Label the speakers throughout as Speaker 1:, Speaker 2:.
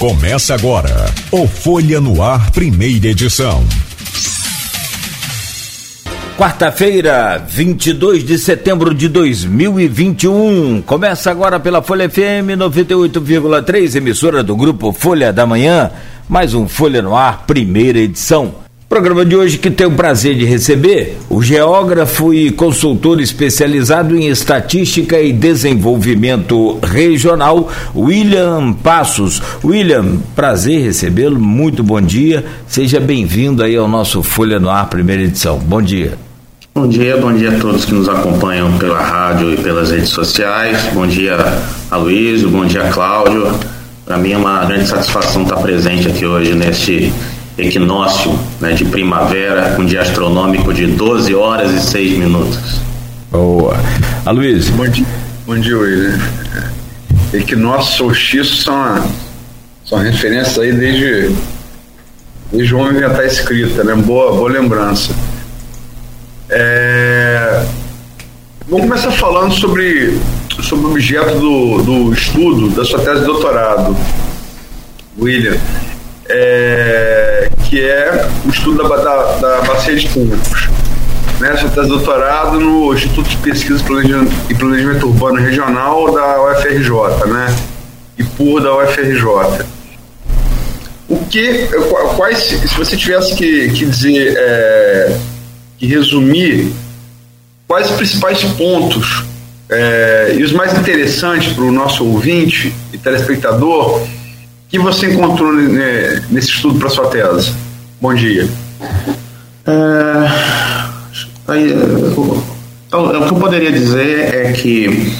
Speaker 1: Começa agora o Folha no Ar, primeira edição.
Speaker 2: Quarta-feira, 22 de setembro de 2021. Começa agora pela Folha FM 98,3, emissora do grupo Folha da Manhã. Mais um Folha no Ar, primeira edição. Programa de hoje que tem o prazer de receber o geógrafo e consultor especializado em estatística e desenvolvimento regional, William Passos. William, prazer recebê-lo, muito bom dia. Seja bem-vindo aí ao nosso Folha no Ar, primeira edição. Bom dia.
Speaker 3: Bom dia, bom dia a todos que nos acompanham pela rádio e pelas redes sociais. Bom dia a Luiz, bom dia Cláudio. Para mim é uma grande satisfação estar presente aqui hoje neste equinócio né, de primavera, com um dia astronômico de 12 horas e 6 minutos.
Speaker 2: Boa. Aloysio.
Speaker 4: Bom dia, bom dia William. Equinócio, solstício são, são referências aí desde, desde o homem inventar escrita, né? Boa, boa lembrança. É... Vamos começar falando sobre, sobre o objeto do, do estudo da sua tese de doutorado, William é, que é o estudo da, da, da bacia de Campos. Né, sua tese doutorado no Instituto de Pesquisa e Planejamento Urbano Regional da UFRJ, né? E por da UFRJ. O que, quais, se você tivesse que, que dizer, é, que resumir, quais os principais pontos é, e os mais interessantes para o nosso ouvinte e telespectador que você encontrou nesse estudo para sua tese? Bom dia.
Speaker 3: É, aí, o, o que eu poderia dizer é que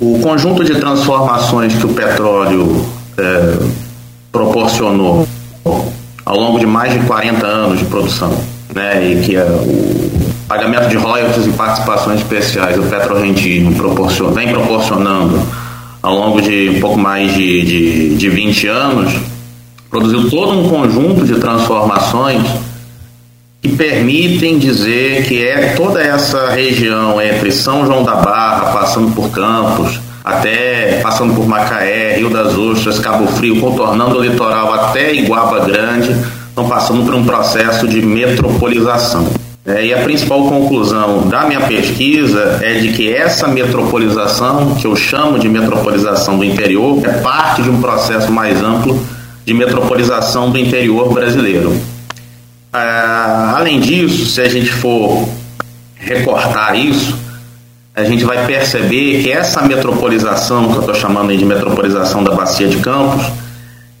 Speaker 3: o conjunto de transformações que o petróleo é, proporcionou ao longo de mais de 40 anos de produção, né, e que é o pagamento de royalties e participações especiais, o petrorrentismo proporcion, vem proporcionando ao longo de um pouco mais de, de, de 20 anos, produziu todo um conjunto de transformações que permitem dizer que é toda essa região entre São João da Barra, passando por Campos, até passando por Macaé, Rio das Ostras, Cabo Frio, contornando o litoral até Iguaba Grande, estão passando por um processo de metropolização. É, e a principal conclusão da minha pesquisa é de que essa metropolização, que eu chamo de metropolização do interior, é parte de um processo mais amplo de metropolização do interior brasileiro. Ah, além disso, se a gente for recortar isso, a gente vai perceber que essa metropolização, que eu estou chamando de metropolização da Bacia de Campos,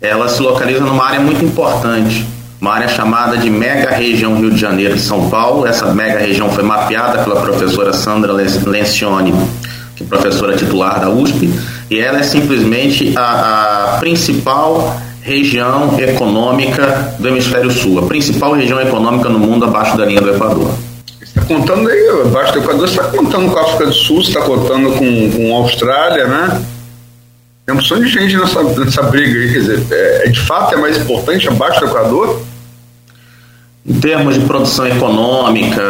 Speaker 3: ela se localiza numa área muito importante uma área chamada de Mega Região Rio de Janeiro e São Paulo. Essa mega região foi mapeada pela professora Sandra Lencioni, que é professora titular da USP, e ela é simplesmente a, a principal região econômica do hemisfério sul, a principal região econômica no mundo abaixo da linha do Equador.
Speaker 4: Está contando aí, abaixo do Equador, você está contando com a África do Sul, você está contando com, com a Austrália, né? Tem um opção de gente nessa, nessa briga aí, quer dizer, é, é, de fato é mais importante abaixo do Equador?
Speaker 3: Em termos de produção econômica,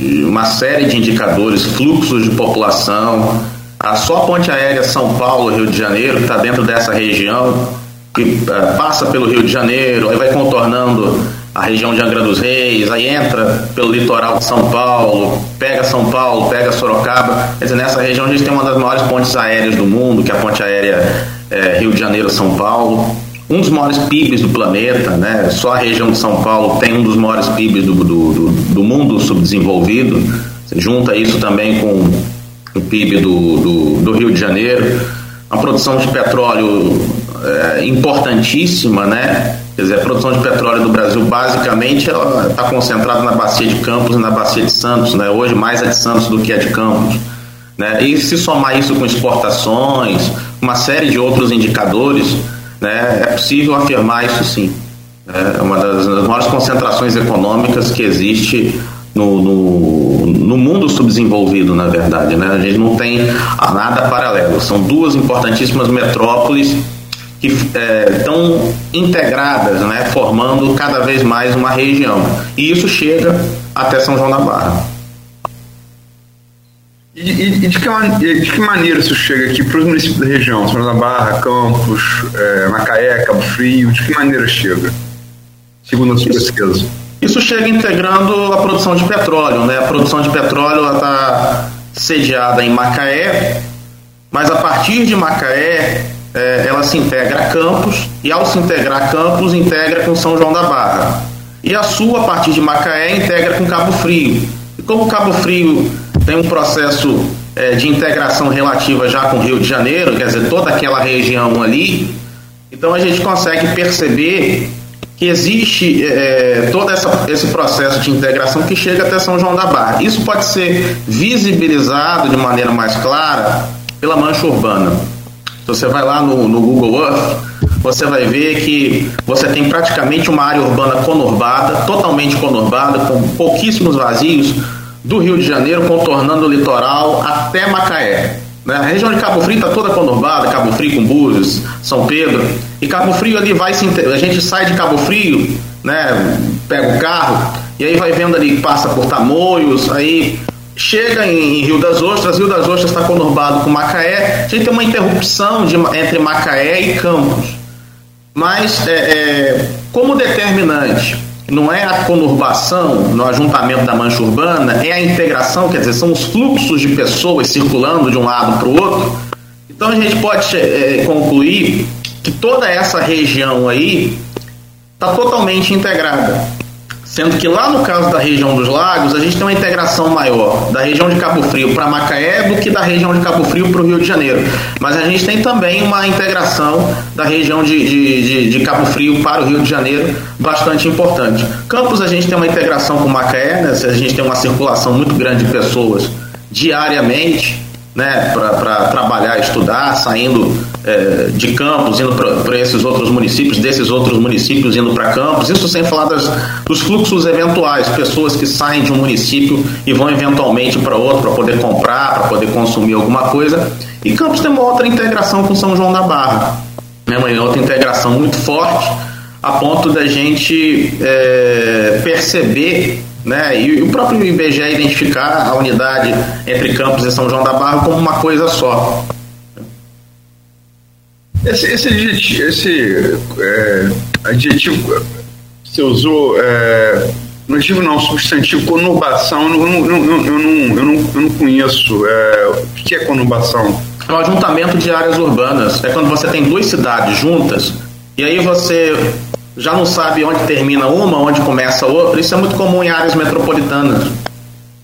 Speaker 3: uma série de indicadores, fluxos de população, a só ponte aérea São Paulo-Rio de Janeiro, que está dentro dessa região, que uh, passa pelo Rio de Janeiro, aí vai contornando a região de Angra dos Reis, aí entra pelo litoral de São Paulo, pega São Paulo, pega Sorocaba. Quer dizer, nessa região a gente tem uma das maiores pontes aéreas do mundo, que é a ponte aérea é, Rio de Janeiro-São Paulo. Um dos maiores PIBs do planeta, né? Só a região de São Paulo tem um dos maiores PIBs do, do, do, do mundo subdesenvolvido. Você junta isso também com o PIB do, do, do Rio de Janeiro. A produção de petróleo é, importantíssima, né? Quer dizer, a produção de petróleo do Brasil basicamente está concentrada na bacia de Campos e na bacia de Santos, né? Hoje mais a de Santos do que a de Campos. Né? E se somar isso com exportações, uma série de outros indicadores, né? É possível afirmar isso sim. É uma das, maiores concentrações econômicas que existe no, no, no, mundo subdesenvolvido, na verdade. Né? A gente não tem nada paralelo. São duas importantíssimas metrópoles que estão é, integradas, né, formando cada vez mais uma região. E isso chega até São João da Barra.
Speaker 4: E, e, e de, que, de, que, maneira isso chega aqui para os municípios da região, São da Barra, Campos, é, Macaé, Cabo Frio, de que maneira chega, segundo a sua pesquisa?
Speaker 3: Isso chega integrando a produção de petróleo, né? A produção de petróleo está sediada em Macaé, mas a partir de Macaé é, ela se integra a Campos e ao se integrar a Campos integra com São João da Barra. E a Sul, a partir de Macaé, integra com Cabo Frio. E como Cabo Frio tem um processo é, de integração relativa já com Rio de Janeiro, quer dizer, toda aquela região ali, então a gente consegue perceber que existe é, todo essa, esse processo de integração que chega até São João da Barra. Isso pode ser visibilizado de maneira mais clara pela mancha urbana. Você vai lá no, no Google Earth, você vai ver que você tem praticamente uma área urbana conurbada, totalmente conurbada, com pouquíssimos vazios, do Rio de Janeiro, contornando o litoral até Macaé. Né? A região de Cabo Frio está toda conurbada, Cabo Frio com Búzios, São Pedro. E Cabo Frio ali vai se. A gente sai de Cabo Frio, né? pega o carro, e aí vai vendo ali, passa por Tamoios, aí chega em Rio das Ostras, Rio das Ostras está conurbado com Macaé, a gente tem uma interrupção de, entre Macaé e Campos. Mas, é, é, como determinante não é a conurbação no ajuntamento da mancha urbana, é a integração, quer dizer, são os fluxos de pessoas circulando de um lado para o outro. Então a gente pode é, concluir que toda essa região aí está totalmente integrada. Sendo que lá no caso da região dos lagos, a gente tem uma integração maior da região de Cabo Frio para Macaé do que da região de Cabo Frio para o Rio de Janeiro. Mas a gente tem também uma integração da região de, de, de, de, Cabo Frio para o Rio de Janeiro bastante importante. Campos, a gente tem uma integração com Macaé, né? a gente tem uma circulação muito grande de pessoas diariamente né, para trabalhar, estudar, saindo é, de Campos, indo para esses outros municípios, desses outros municípios indo para Campos, isso sem falar das, dos fluxos eventuais, pessoas que saem de um município e vão eventualmente para outro para poder comprar, para poder consumir alguma coisa. E Campos tem uma outra integração com São João da Barra, né, uma outra integração muito forte, a ponto da gente é, perceber né? E o próprio IBGE identificar a unidade entre Campos e São João da Barra como uma coisa só.
Speaker 4: Esse, esse adjetivo, esse, é, adjetivo que você usou, é, não digo não, substantivo, conurbação, eu não, eu não, eu não, eu não, eu não conheço. É, o que é conurbação?
Speaker 3: É o ajuntamento de áreas urbanas. É quando você tem duas cidades juntas e aí você já não sabe onde termina uma, onde começa a outra. Isso é muito comum em áreas metropolitanas.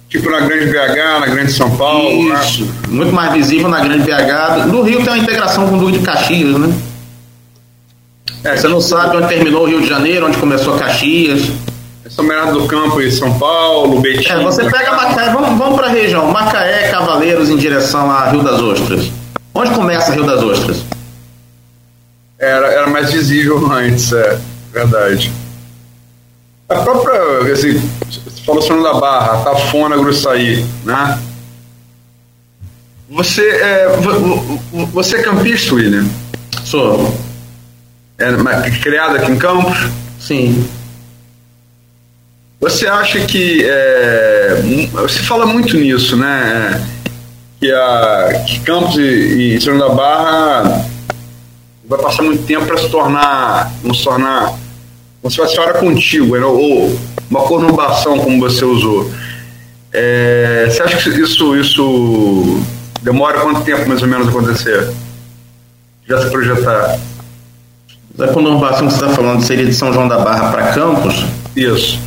Speaker 4: Tipo na Grande BH, na Grande São Paulo.
Speaker 3: Isso, né? muito mais visível na Grande BH. No Rio tem uma integração com o Duque de Caxias, né? É, Você não sabe onde terminou o Rio de Janeiro, onde começou Caxias.
Speaker 4: É São Bernardo do Campo e São Paulo, Betim.
Speaker 3: É, você pega Macaé, vamos, vamos para a região, Macaé, Cavaleiros em direção a Rio das Ostras. Onde começa Rio das Ostras?
Speaker 4: Era, era mais visível antes, é. Verdade. A própria, assim, você falou sobre da Barra, Tafona, Gruçaí, né? Você é, você é campista, William?
Speaker 3: Sou.
Speaker 4: É, criado aqui em Campos?
Speaker 3: Sim.
Speaker 4: Você acha que é, você fala muito nisso, né? Que a que Campos e, e São da Barra vai passar muito tempo para se tornar, não se tornar como se fosse hora contigo, né? ou uma conurbação, como você usou. É, você acha que isso, isso demora quanto tempo mais ou menos a acontecer? Já se projetar?
Speaker 3: A conurbação que você está falando seria de São João da Barra para Campos?
Speaker 4: Isso.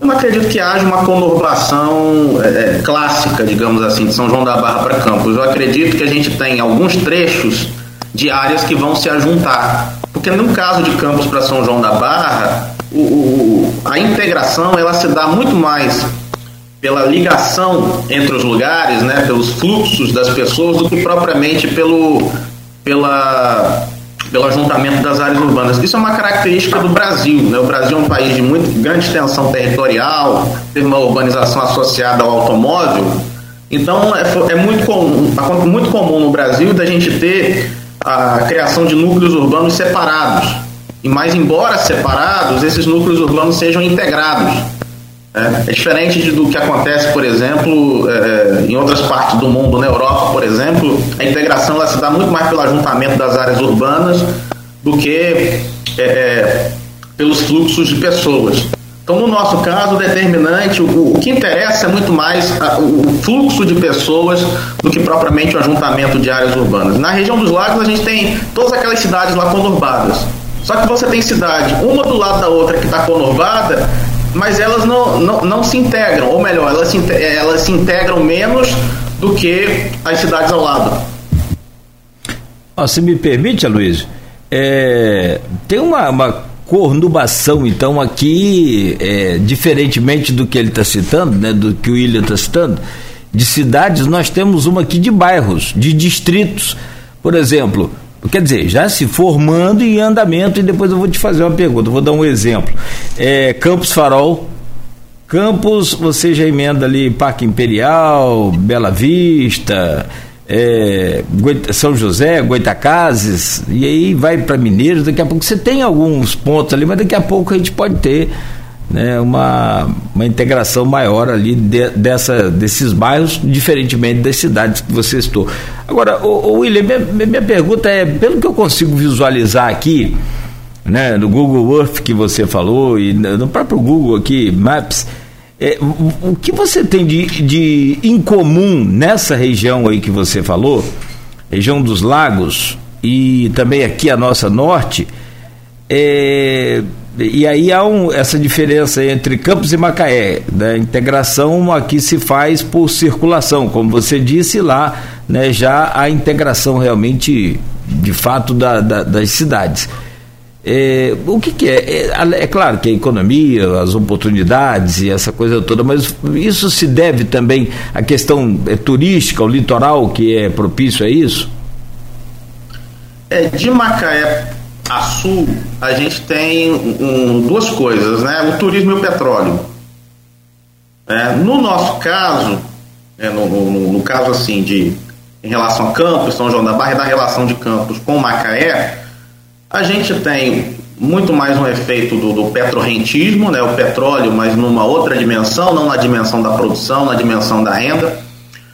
Speaker 3: Eu não acredito que haja uma conurbação é, é, clássica, digamos assim, de São João da Barra para Campos. Eu acredito que a gente tem alguns trechos de áreas que vão se ajuntar. Porque no caso de Campos para São João da Barra, o, o, a integração ela se dá muito mais pela ligação entre os lugares, né, pelos fluxos das pessoas, do que propriamente pelo, pela, pelo ajuntamento das áreas urbanas. Isso é uma característica do Brasil. Né? O Brasil é um país de muito grande extensão territorial, teve uma urbanização associada ao automóvel. Então é, é muito, comum, muito comum no Brasil da gente ter a criação de núcleos urbanos separados. E mais embora separados, esses núcleos urbanos sejam integrados. É, é diferente de, do que acontece, por exemplo, é, em outras partes do mundo, na Europa, por exemplo, a integração ela se dá muito mais pelo ajuntamento das áreas urbanas do que é, é pelos fluxos de pessoas. Então, no nosso caso, o determinante, o, o que interessa é muito mais a, o fluxo de pessoas do que propriamente o ajuntamento de áreas urbanas. Na região dos lagos, a gente tem todas aquelas cidades lá conurbadas. Só que você tem cidade, uma do lado da outra que está conurbada, mas elas não, não, não se integram, ou melhor, elas se, elas se integram menos do que as cidades ao lado.
Speaker 2: Oh, se me permite, Luiz, é, tem uma, uma cornubação, então, aqui, é, diferentemente do que ele está citando, né, do que o William está citando, de cidades, nós temos uma aqui de bairros, de distritos. Por exemplo, quer dizer, já se formando em andamento, e depois eu vou te fazer uma pergunta, vou dar um exemplo. É, Campos Farol, Campos, você já emenda ali Parque Imperial, Bela Vista, é, São José, Goitacazes, e aí vai para Mineiros, daqui a pouco você tem alguns pontos ali, mas daqui a pouco a gente pode ter né, uma, uma integração maior ali de, dessa, desses bairros, diferentemente das cidades que você estou. Agora, o, o William, minha, minha pergunta é, pelo que eu consigo visualizar aqui, né, no Google Earth que você falou, e no próprio Google aqui, Maps, é, o, o, que você tem de, de incomum nessa região aí que você falou, região dos lagos e também aqui a nossa norte, é, e aí há um, essa diferença entre Campos e Macaé. Né? A integração aqui se faz por circulação, como você disse lá, né? já a integração realmente, de fato, da, da, das cidades. É, o que, que é? é? é? claro que a economia, as oportunidades e essa coisa toda, mas isso se deve também à questão é, turística, o litoral que é propício a isso?
Speaker 3: É, de Macaé a sul, a gente tem um, duas coisas, né? O turismo e o petróleo. É, no nosso caso, é, no, no, no, caso assim de em relação a Campos, São João da Barra e da relação de Campos com Macaé, a gente tem muito mais um efeito do, do petrorrentismo, né, o petróleo, mas numa outra dimensão, não na dimensão da produção, na dimensão da renda,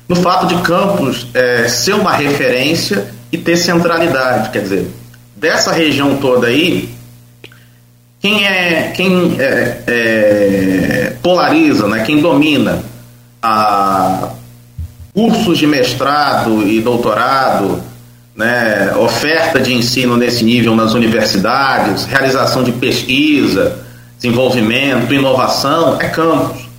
Speaker 3: no fato de Campos é, ser uma referência e ter centralidade, quer dizer, dessa região toda aí, quem é quem é, é, polariza, né, quem domina a cursos de mestrado e doutorado né, oferta de ensino nesse nível nas universidades, realização de pesquisa, desenvolvimento, inovação, é campus.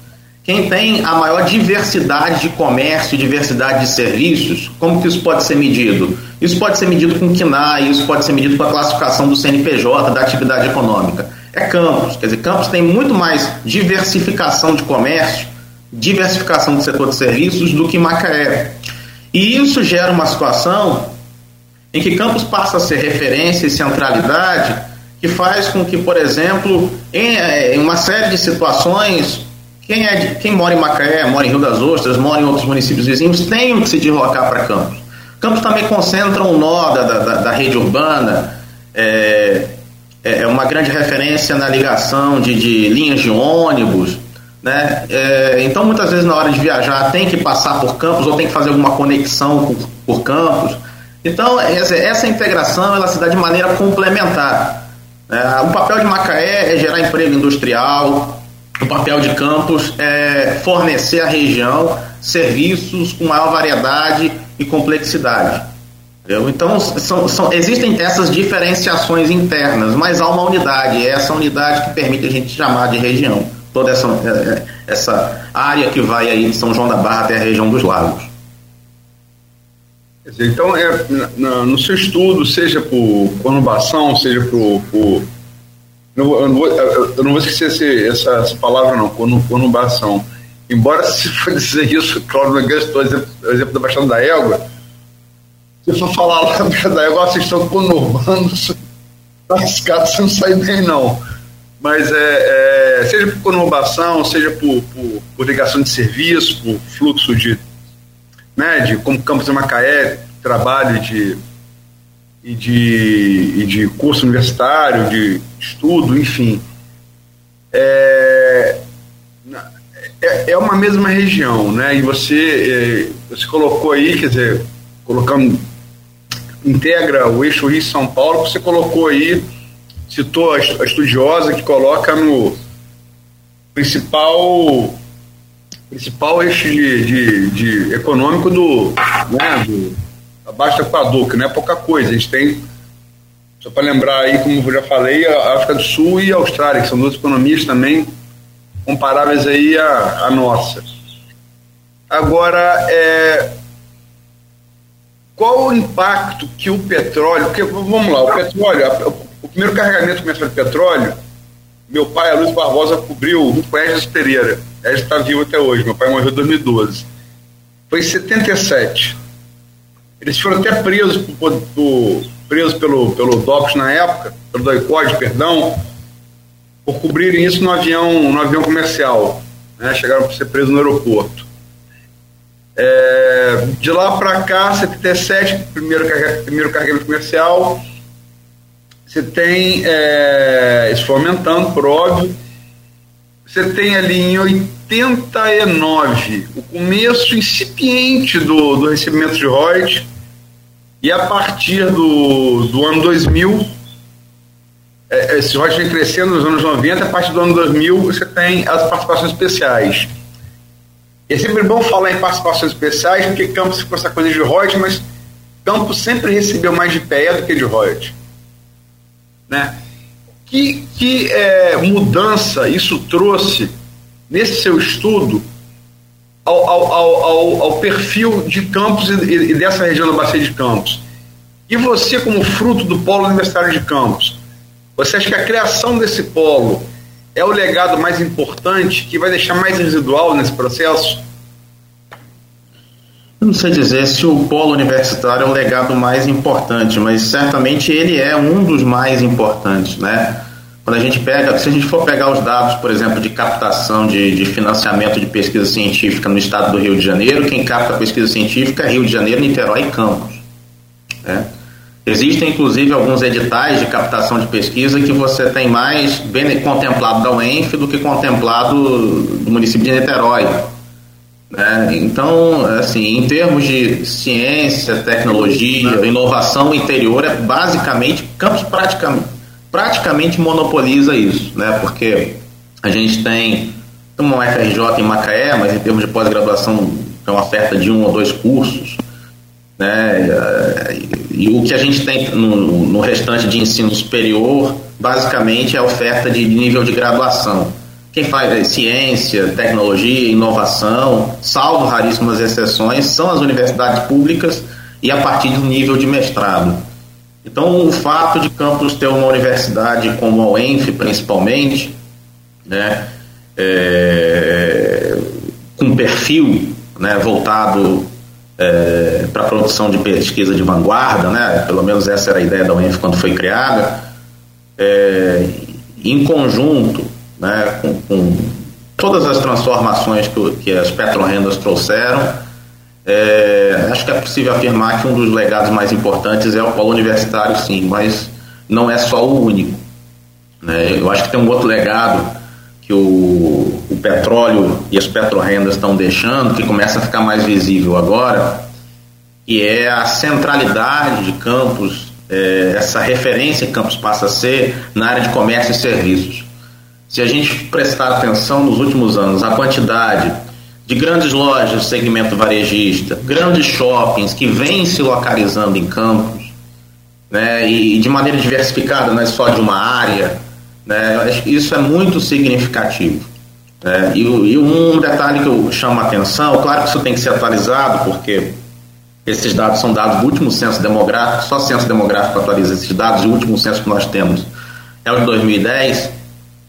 Speaker 3: Quem tem a maior diversidade de comércio, diversidade de serviços, como que isso pode ser medido? Isso pode ser medido com KNAI, isso pode ser medido com a classificação do CNPJ, da atividade econômica. É campus, quer dizer, campus tem muito mais diversificação de comércio, diversificação do setor de serviços do que Macaé. E isso gera uma situação em que Campos passa a ser referência e centralidade, que faz com que, por exemplo, em, eh, em uma série de situações, quem, é de, quem mora em Macaé, mora em Rio das Ostras, mora em outros municípios vizinhos, tenham que se deslocar para Campos. Campos também concentra um nó da, da, da rede urbana, é, é, é uma grande referência na ligação de, de linhas de ônibus, né? É, então, muitas vezes, na hora de viajar, tem que passar por Campos ou tem que fazer alguma conexão por, por Campos. Então, essa, integração ela se dá de maneira complementar. É, o papel de Macaé é gerar emprego industrial, o papel de Campos é fornecer à região serviços com maior variedade e complexidade. Então, são, são, existem essas diferenciações internas, mas há uma unidade, é essa unidade que permite a gente chamar de região, toda essa, é, é, essa área que vai aí de São João da Barra até a região dos lagos.
Speaker 4: Então, é, na, no seu estudo, seja por conurbação, seja por. por eu, não vou, eu não vou esquecer esse, essa, essa, palavra, não, conurbação. Embora, se for dizer isso, Cláudio Nogueira citou o exemplo, exemplo da Baixada da Égua, se for falar lá da Égua, vocês estão conurbando, lascado, você não sai bem, não. Mas, é, é, seja por conurbação, seja por, por, por ligação de serviço, por fluxo de né, de como Campus de Macaé, trabalho de, e, de, e de curso universitário, de estudo, enfim. É, é, é uma mesma região, né? E você, é, você colocou aí, quer dizer, colocando integra o eixo Rio São Paulo, você colocou aí, citou a estudiosa que coloca no principal principal eixo de, de, de econômico do, né, do abaixo do Equador, que não é pouca coisa. A gente tem, só para lembrar aí, como eu já falei, a África do Sul e a Austrália, que são duas economias também comparáveis aí à, à nossa. Agora, é, qual o impacto que o petróleo, porque vamos lá, o petróleo, o primeiro carregamento comercial de petróleo, meu pai, a Luiz Barbosa, cobriu com Regis Pereira. Regis está vivo até hoje, meu pai morreu em 2012. Foi em 77. Eles foram até presos, por, por, presos pelo, pelo DOPS na época, pelo DOICOD, perdão, por cobrirem isso no avião, no avião comercial. Né? Chegaram para ser presos no aeroporto. É, de lá para cá, 77, primeiro, primeiro carregamento comercial, você tem, é, isso aumentando, por óbvio, você tem ali em 89 o começo incipiente do, do recebimento de royalties, e a partir do, do ano 2000, é, esse royalties vem crescendo nos anos 90, a partir do ano 2000 você tem as participações especiais. É sempre bom falar em participações especiais, porque Campos ficou essa coisa de royalties, mas Campos sempre recebeu mais de pé do que de royalties. Né? Que, que é, mudança isso trouxe nesse seu estudo ao, ao, ao, ao perfil de Campos e, e, dessa região da Bacia de Campos? E você, como fruto do Polo Universitário de Campos, você acha que a criação desse polo é o legado mais importante que vai deixar mais residual nesse processo?
Speaker 3: Não sei dizer se o polo universitário é o legado mais importante, mas certamente ele é um dos mais importantes, né? Quando a gente pega, se a gente for pegar os dados, por exemplo, de captação de, de financiamento de pesquisa científica no estado do Rio de Janeiro, quem capta pesquisa científica é Rio de Janeiro, Niterói e Campos. Né? Existem, inclusive, alguns editais de captação de pesquisa que você tem mais bem contemplado da UENF do que contemplado do município de Niterói. Né? Então, assim, em termos de ciência, tecnologia, inovação interior, é basicamente, Campos praticamente, praticamente monopoliza isso, né? porque a gente tem uma FRJ em Macaé, mas em termos de pós-graduação tem uma oferta de um ou dois cursos. Né? E o que a gente tem no, no restante de ensino superior, basicamente, é oferta de nível de graduação. Quem faz ciência, tecnologia, inovação, salvo raríssimas exceções, são as universidades públicas e a partir do nível de mestrado. Então, o fato de Campos ter uma universidade como a UENF, principalmente, né, é, com perfil né, voltado é, para a produção de pesquisa de vanguarda, né? pelo menos essa era a ideia da UENF quando foi criada, é, em conjunto né, com, com, todas as transformações que, que as petrorrendas trouxeram, é, acho que é possível afirmar que um dos legados mais importantes é o polo universitário, sim, mas não é só o único. Né? Eu acho que tem um outro legado que o, o petróleo e as petrorrendas estão deixando, que começa a ficar mais visível agora, que é a centralidade de Campos, é, essa referência que Campos passa a ser na área de comércio e serviços. Se a gente prestar atenção nos últimos anos, a quantidade de grandes lojas do segmento varejista, grandes shoppings que vêm se localizando em Campos, né, e de maneira diversificada, não é só de uma área, né? Isso é muito significativo. Né? E, e, um detalhe que eu chamo a atenção, claro que isso tem que ser atualizado, porque esses dados são dados do último censo demográfico, só censo demográfico atualiza esses dados, o último censo que nós temos é o de 2010,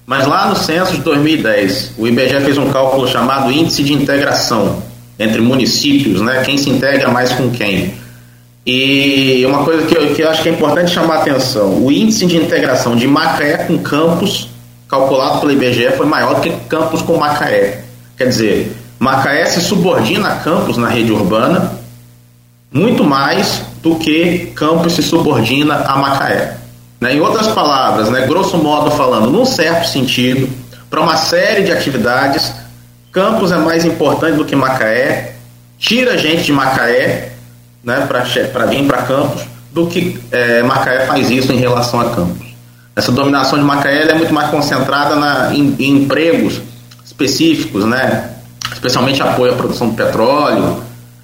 Speaker 3: mas lá no censo de 2010, o IBGE fez um cálculo chamado Índice de Integração entre municípios, né? quem se integra mais com quem. E uma coisa que eu, que eu acho que é importante chamar a atenção: o índice de integração de Macaé com Campos, calculado pelo IBGE, foi maior do que Campos com Macaé. Quer dizer, Macaé se subordina a Campos na rede urbana muito mais do que Campos se subordina a Macaé. Né? Em outras palavras, né, grosso modo falando, num certo sentido, para uma série de atividades, Campos é mais importante do que Macaé, tira gente de Macaé né, para vir para Campos, do que é, Macaé faz isso em relação a Campos. Essa dominação de Macaé é muito mais concentrada na, em, em empregos específicos, né? especialmente apoio à produção de petróleo,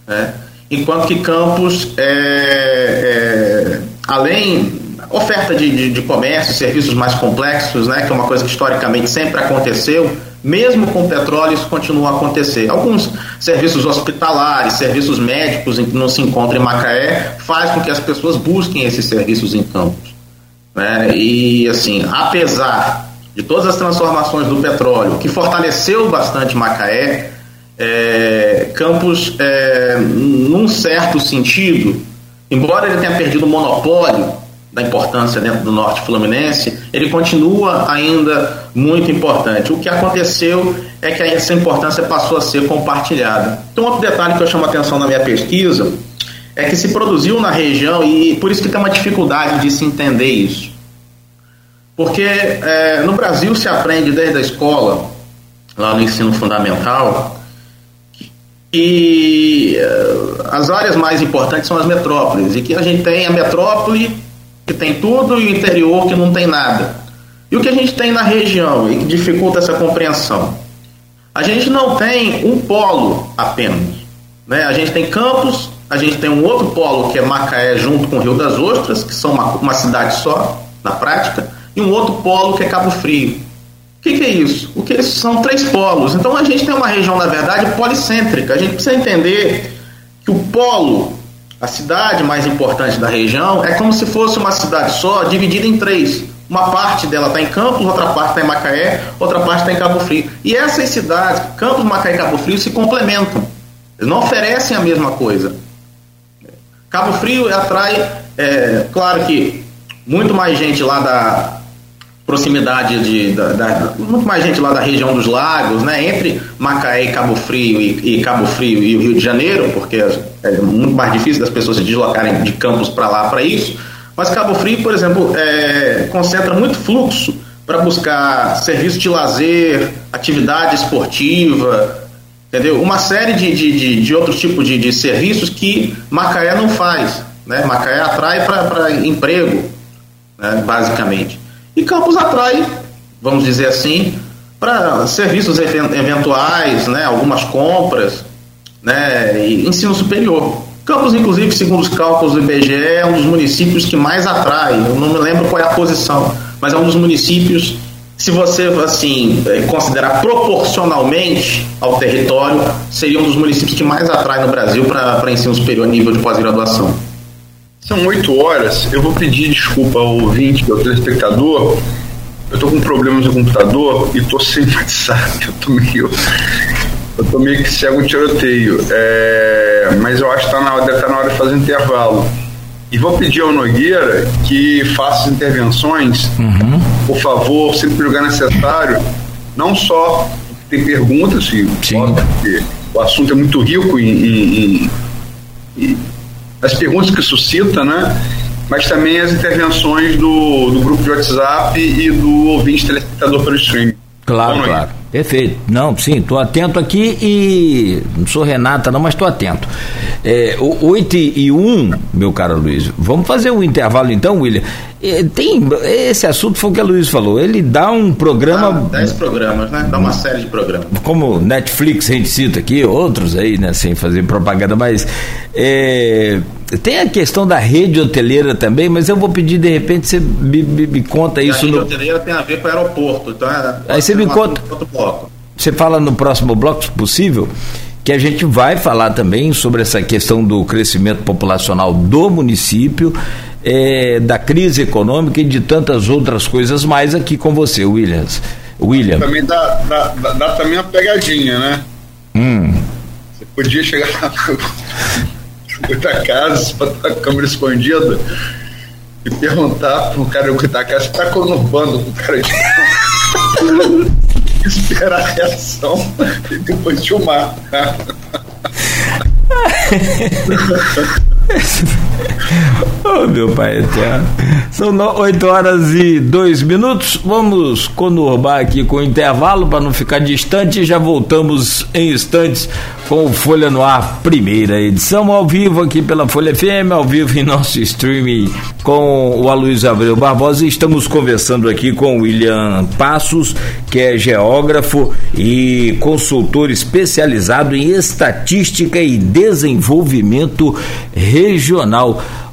Speaker 3: né? enquanto que Campos, é, é, além oferta de, de, de, comércio, serviços mais complexos, né, que é uma coisa que historicamente sempre aconteceu, mesmo com petróleo isso continua a acontecer. Alguns serviços hospitalares, serviços médicos que não se encontram em Macaé, faz com que as pessoas busquem esses serviços em Campos. Né? E assim, apesar de todas as transformações do petróleo, que fortaleceu bastante Macaé, é, Campos, é, num certo sentido, embora ele tenha perdido o monopólio da importância dentro do norte fluminense, ele continua ainda muito importante. O que aconteceu é que essa importância passou a ser compartilhada. Então, outro detalhe que eu chamo a atenção na minha pesquisa é que se produziu na região, e por isso que tem uma dificuldade de se entender isso. Porque é, no Brasil se aprende desde a escola, lá no ensino fundamental, e uh, as áreas mais importantes são as metrópoles, e que a gente tem a metrópole que tem tudo e o interior que não tem nada. E o que a gente tem na região e que dificulta essa compreensão? A gente não tem um polo apenas. Né? A gente tem Campos, a gente tem um outro polo que é Macaé junto com o Rio das Ostras, que são uma, uma cidade só, na prática, e um outro polo que é Cabo Frio. O que, que, é isso? O que são três polos. Então a gente tem uma região, na verdade, policêntrica. A gente precisa entender que o polo, a cidade mais importante da região, é como se fosse uma cidade só, dividida em três. Uma parte dela está em Campos, outra parte está em Macaé, outra parte está em Cabo Frio. E essas cidades, Campos, Macaé e Cabo Frio, se complementam. Eles não oferecem a mesma coisa. Cabo Frio atrai, é, claro que muito mais gente lá da, proximidade de da, da, muito mais gente lá da região dos lagos, né? Entre Macaé e Cabo Frio e, e Cabo Frio e o Rio de Janeiro, porque é muito mais difícil das pessoas se deslocarem de campos para lá para isso. Mas Cabo Frio, por exemplo, é, concentra muito fluxo para buscar serviço de lazer, atividade esportiva, entendeu? Uma série de, de, de, de outros tipos de, de serviços que Macaé não faz. Né? Macaé atrai para emprego, né? basicamente. E Campos atrai, vamos dizer assim, para serviços eventuais, né, algumas compras, né, e ensino superior. Campos, inclusive, segundo os cálculos do IBGE, é um dos municípios que mais atrai. Eu não me lembro qual é a posição, mas é um dos municípios, se você assim é, considerar proporcionalmente ao território, seria um dos municípios que mais atrai no Brasil para ensino superior nível de pós-graduação.
Speaker 4: São oito horas. Eu vou pedir desculpa ao ouvinte, ao telespectador. Eu estou com problemas no computador e estou sem WhatsApp. Eu estou meio. Eu tô meio que cego um tiroteio. É, mas eu acho que tá na, deve estar tá na hora de fazer intervalo. E vou pedir ao Nogueira que faça as intervenções, uhum. por favor, sempre lugar necessário, não só tem perguntas, se porque o assunto é muito rico em, em, em as perguntas que suscita, né? Mas também as intervenções do, do grupo de WhatsApp e do ouvinte telespectador pelo streaming.
Speaker 2: Claro, claro. Perfeito. Não, sim, estou atento aqui e. Não sou Renata, não, mas estou atento. É, 8 e 1, meu caro Luiz. Vamos fazer um intervalo então, William. É, tem, esse assunto foi o que a Luiz falou. Ele dá um programa.
Speaker 3: Ah, 10 programas, né? Dá uma série de programas.
Speaker 2: Como Netflix, a gente cita aqui, outros aí, né? Sem fazer propaganda, mas. É, tem a questão da rede hoteleira também, mas eu vou pedir de repente você me, me, me conta isso. A
Speaker 3: rede no... hoteleira tem a ver com o aeroporto, então é,
Speaker 2: Aí você me conta. Você fala no próximo bloco, se possível, que a gente vai falar também sobre essa questão do crescimento populacional do município, é, da crise econômica e de tantas outras coisas mais aqui com você, Williams. William.
Speaker 4: Também dá, dá, dá, dá também uma pegadinha, né?
Speaker 2: Hum.
Speaker 4: Você podia chegar da casa, botar a câmera escondida e perguntar pro cara que tá casa, você tá conurbando com o cara de esperar a reação e depois filmar.
Speaker 2: oh, meu pai eterno. São 8 horas e 2 minutos. Vamos conurbar aqui com o intervalo para não ficar distante. Já voltamos em instantes com o Folha no Ar, primeira edição, ao vivo aqui pela Folha FM, ao vivo em nosso streaming com o Aloysio Abreu Barbosa. Estamos conversando aqui com o William Passos, que é geógrafo e consultor especializado em estatística e desenvolvimento regional.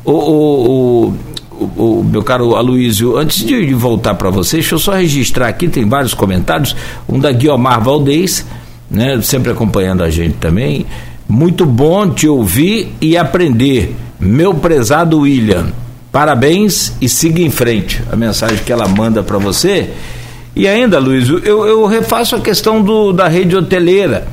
Speaker 2: O, o, o, o, meu caro Aloysio, antes de, de voltar para você, deixa eu só registrar aqui, tem vários comentários, um da Guiomar Valdez, né, sempre acompanhando a gente também. Muito bom te ouvir e aprender, meu prezado William. Parabéns e siga em frente. A mensagem que ela manda para você. E ainda, Luiz, eu, eu refaço a questão do, da rede hoteleira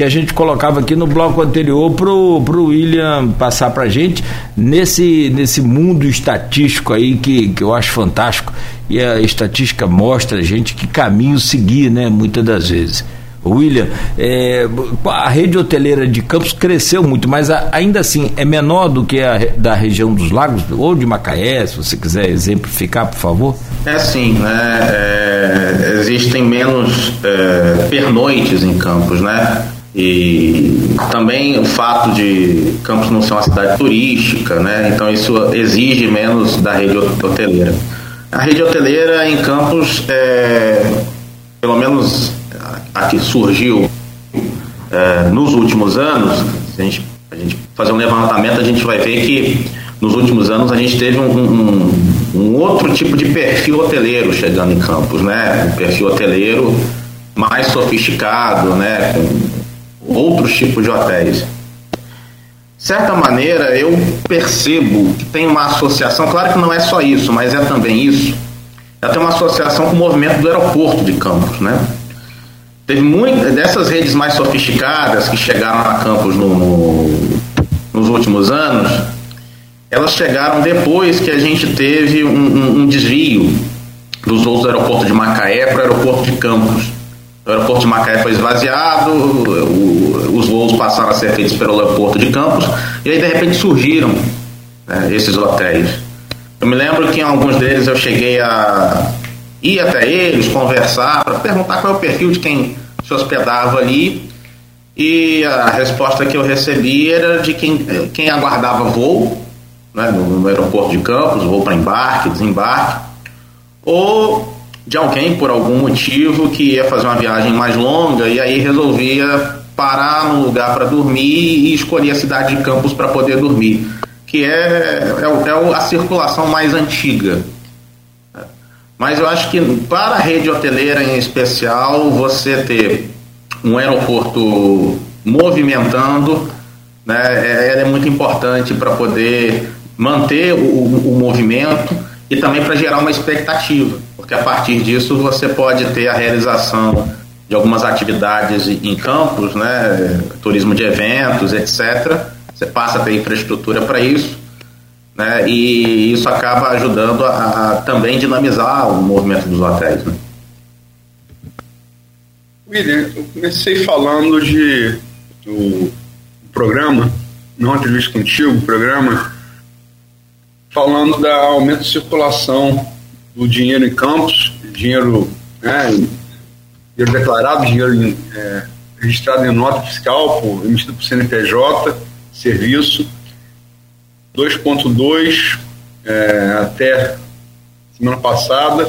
Speaker 2: que a gente colocava aqui no bloco anterior pro, pro William passar pra gente nesse, nesse mundo estatístico aí que, que eu acho fantástico e a estatística mostra a gente que caminho seguir, né, muitas das vezes. William, é, a rede hoteleira de Campos cresceu muito, mas a, ainda assim é menor do que a da região dos lagos ou de Macaé, se você quiser exemplificar, por favor.
Speaker 3: É sim, né? É, existem menos é, pernoites em Campos, né? E também o fato de Campos não ser uma cidade turística, né? Então isso exige menos da rede hoteleira. A rede hoteleira em Campos, é, pelo menos a que surgiu é, nos últimos anos, se a gente, a gente fazer um levantamento, a gente vai ver que nos últimos anos a gente teve um, um, um outro tipo de perfil hoteleiro chegando em Campos, né? Um perfil hoteleiro mais sofisticado, né? Com, outros tipos de hotéis. De certa maneira, eu percebo que tem uma associação, claro que não é só isso, mas é também isso. Ela tem uma associação com o movimento do aeroporto de Campos, né? Teve muitas dessas redes mais sofisticadas que chegaram a Campos no, no, nos últimos anos, elas chegaram depois que a gente teve um, um, um desvio dos voos do aeroporto de Macaé para o aeroporto de Campos. O aeroporto de Macaé foi esvaziado, o, os voos passaram a ser feitos pelo aeroporto de Campos, e aí de repente surgiram né, esses hotéis. Eu me lembro que em alguns deles eu cheguei a ir até eles, conversar, para perguntar qual é o perfil de quem se hospedava ali, e a resposta que eu recebi era de quem, quem aguardava voo né, no, no aeroporto de Campos, voo para embarque, desembarque, ou de alguém por algum motivo que ia fazer uma viagem mais longa e aí resolvia parar no lugar para dormir e escolher a cidade de Campos para poder dormir, que é, é, é, a circulação mais antiga. Mas eu acho que para a rede hoteleira em especial, você ter um aeroporto movimentando, né, é, é muito importante para poder manter o, o movimento e também para gerar uma expectativa porque a partir disso você pode ter a realização de algumas atividades em campos, né, turismo de eventos, etc. Você passa a ter infraestrutura para isso, né, e isso acaba ajudando a, a, também dinamizar o movimento dos hotéis. Né.
Speaker 4: William, eu comecei falando de do programa, não entrevista contigo, programa, falando da aumento de circulação do dinheiro em campos, dinheiro, né, dinheiro declarado, dinheiro é, registrado em nota fiscal, por, emitido por CNPJ, serviço, 2,2 é, até semana passada,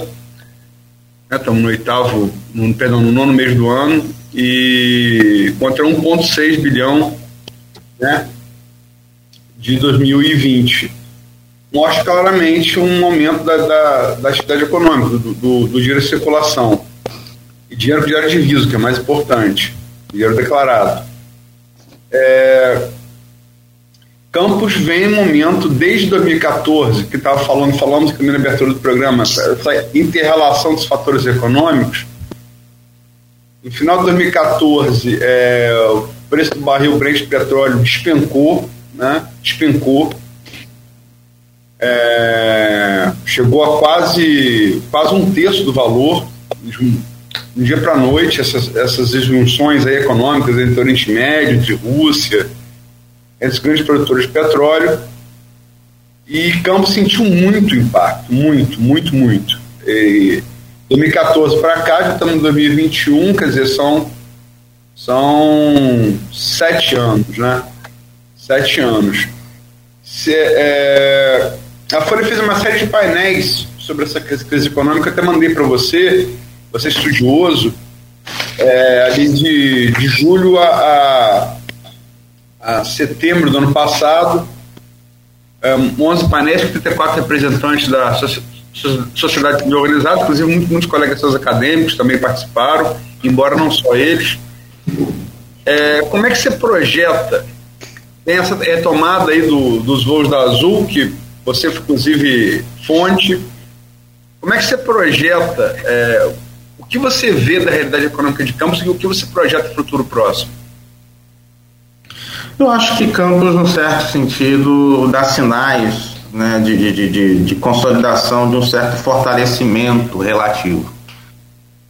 Speaker 4: né, estamos no oitavo, no, perdão, no nono mês do ano, e contra 1,6 bilhão né, de 2020 mostra claramente um aumento da, da, da atividade econômica, do, do, do, dinheiro em circulação. E dinheiro diário de viso, que é mais importante, dinheiro declarado. É, Campos vem em momento, desde 2014, que estava falando, falamos também na abertura do programa, essa inter-relação dos fatores econômicos. No final de 2014, é, o preço do barril Brent de petróleo despencou, né? despencou é, chegou a quase, quase um terço do valor, de um, dia para noite, essas, essas junções econômicas entre Oriente Médio, de Rússia, os grandes produtores de petróleo, E Campos sentiu muito impacto, muito, muito, muito. E 2014 para cá, já estamos em 2021, quer dizer, são, são sete anos, né? Sete anos. Se, é, a Folha fez uma série de painéis sobre essa crise econômica, até mandei para você, você é estudioso, é, ali de, de julho a, a, a setembro do ano passado, um, 11 painéis com 34 representantes da sociedade organizada, inclusive muitos, muitos colegas seus acadêmicos também participaram, embora não só eles. É, como é que você projeta essa retomada aí do, dos voos da Azul, que você inclusive fonte. Como é que você projeta é, o que você vê da realidade econômica de Campos e o que você projeta para o futuro próximo?
Speaker 3: Eu acho que Campos, num certo sentido, dá sinais né, de, de, de, de consolidação de um certo fortalecimento relativo.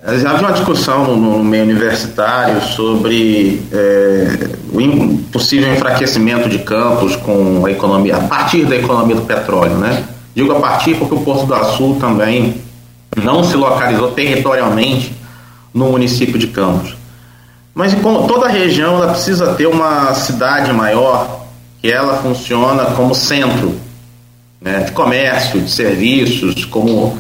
Speaker 3: Havia uma discussão no, meio universitário sobre é, o possível enfraquecimento de campos com a economia, a partir da economia do petróleo, né? Digo a partir porque o Porto do Açul também não se localizou territorialmente no município de Campos. Mas toda a região ela precisa ter uma cidade maior que ela funciona como centro né, de comércio, de serviços, como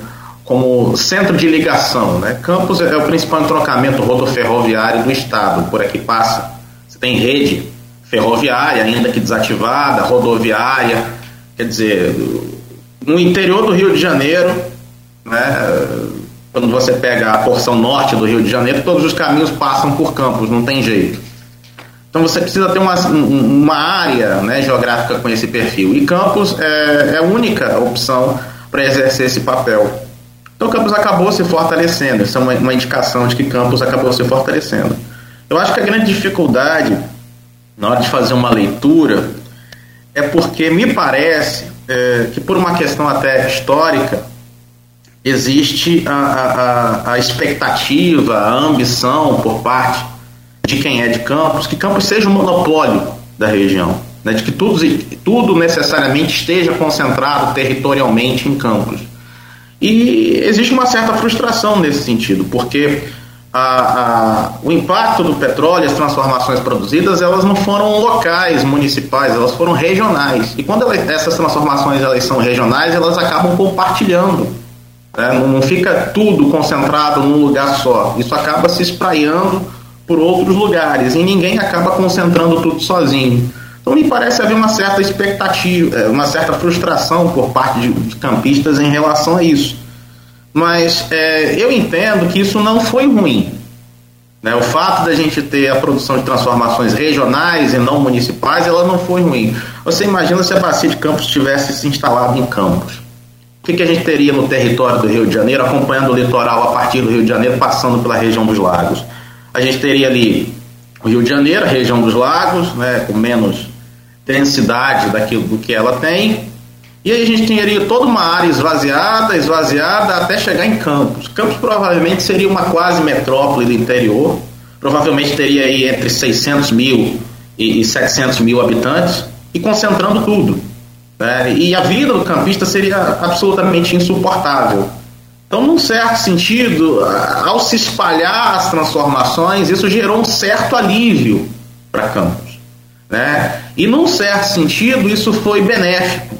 Speaker 3: como centro de ligação. Né? Campos é o principal entroncamento rodoferroviário do estado, por aqui passa. Você tem rede ferroviária, ainda que desativada, rodoviária, quer dizer, no interior do Rio de Janeiro, né, quando você pega a porção norte do Rio de Janeiro, todos os caminhos passam por Campos, não tem jeito. Então você precisa ter uma, uma área né, geográfica com esse perfil. E Campos é, é a única opção para exercer esse papel. Então Campos acabou se fortalecendo, isso é uma, uma indicação de que Campos acabou se fortalecendo. Eu acho que a grande dificuldade na hora de fazer uma leitura é porque me parece é, que por uma questão até histórica existe a, a, a, expectativa, a ambição por parte de quem é de Campos que Campos seja o monopólio da região, né, de que tudo, tudo necessariamente esteja concentrado territorialmente em Campos. E existe uma certa frustração nesse sentido, porque a, a, o impacto do petróleo, as transformações produzidas, elas não foram locais, municipais, elas foram regionais. E quando elas, essas transformações elas são regionais, elas acabam compartilhando. Né? Não, não fica tudo concentrado num lugar só. Isso acaba se espraiando por outros lugares e ninguém acaba concentrando tudo sozinho. Então me parece haver uma certa expectativa, é, uma certa frustração por parte de, de campistas em relação a isso. Mas é, eu entendo que isso não foi ruim. Né? O fato da gente ter a produção de transformações regionais e não municipais, ela não foi ruim. Você imagina se a Bacia de Campos tivesse se instalado em Campos. O que, que a gente teria no território do Rio de Janeiro, acompanhando o litoral a partir do Rio de Janeiro, passando pela região dos lagos? A gente teria ali o Rio de Janeiro, a região dos lagos, né, com menos densidade daquilo do que ela tem. E aí a gente teria toda uma área esvaziada, esvaziada até chegar em Campos. Campos provavelmente seria uma quase metrópole do interior. Provavelmente teria aí entre 600 mil e 700 mil habitantes e concentrando tudo. Né? E a vida do campista seria absolutamente insuportável. Então, num certo sentido, ao se espalhar as transformações, isso gerou um certo alívio para Campos. Né? E num certo sentido isso foi benéfico.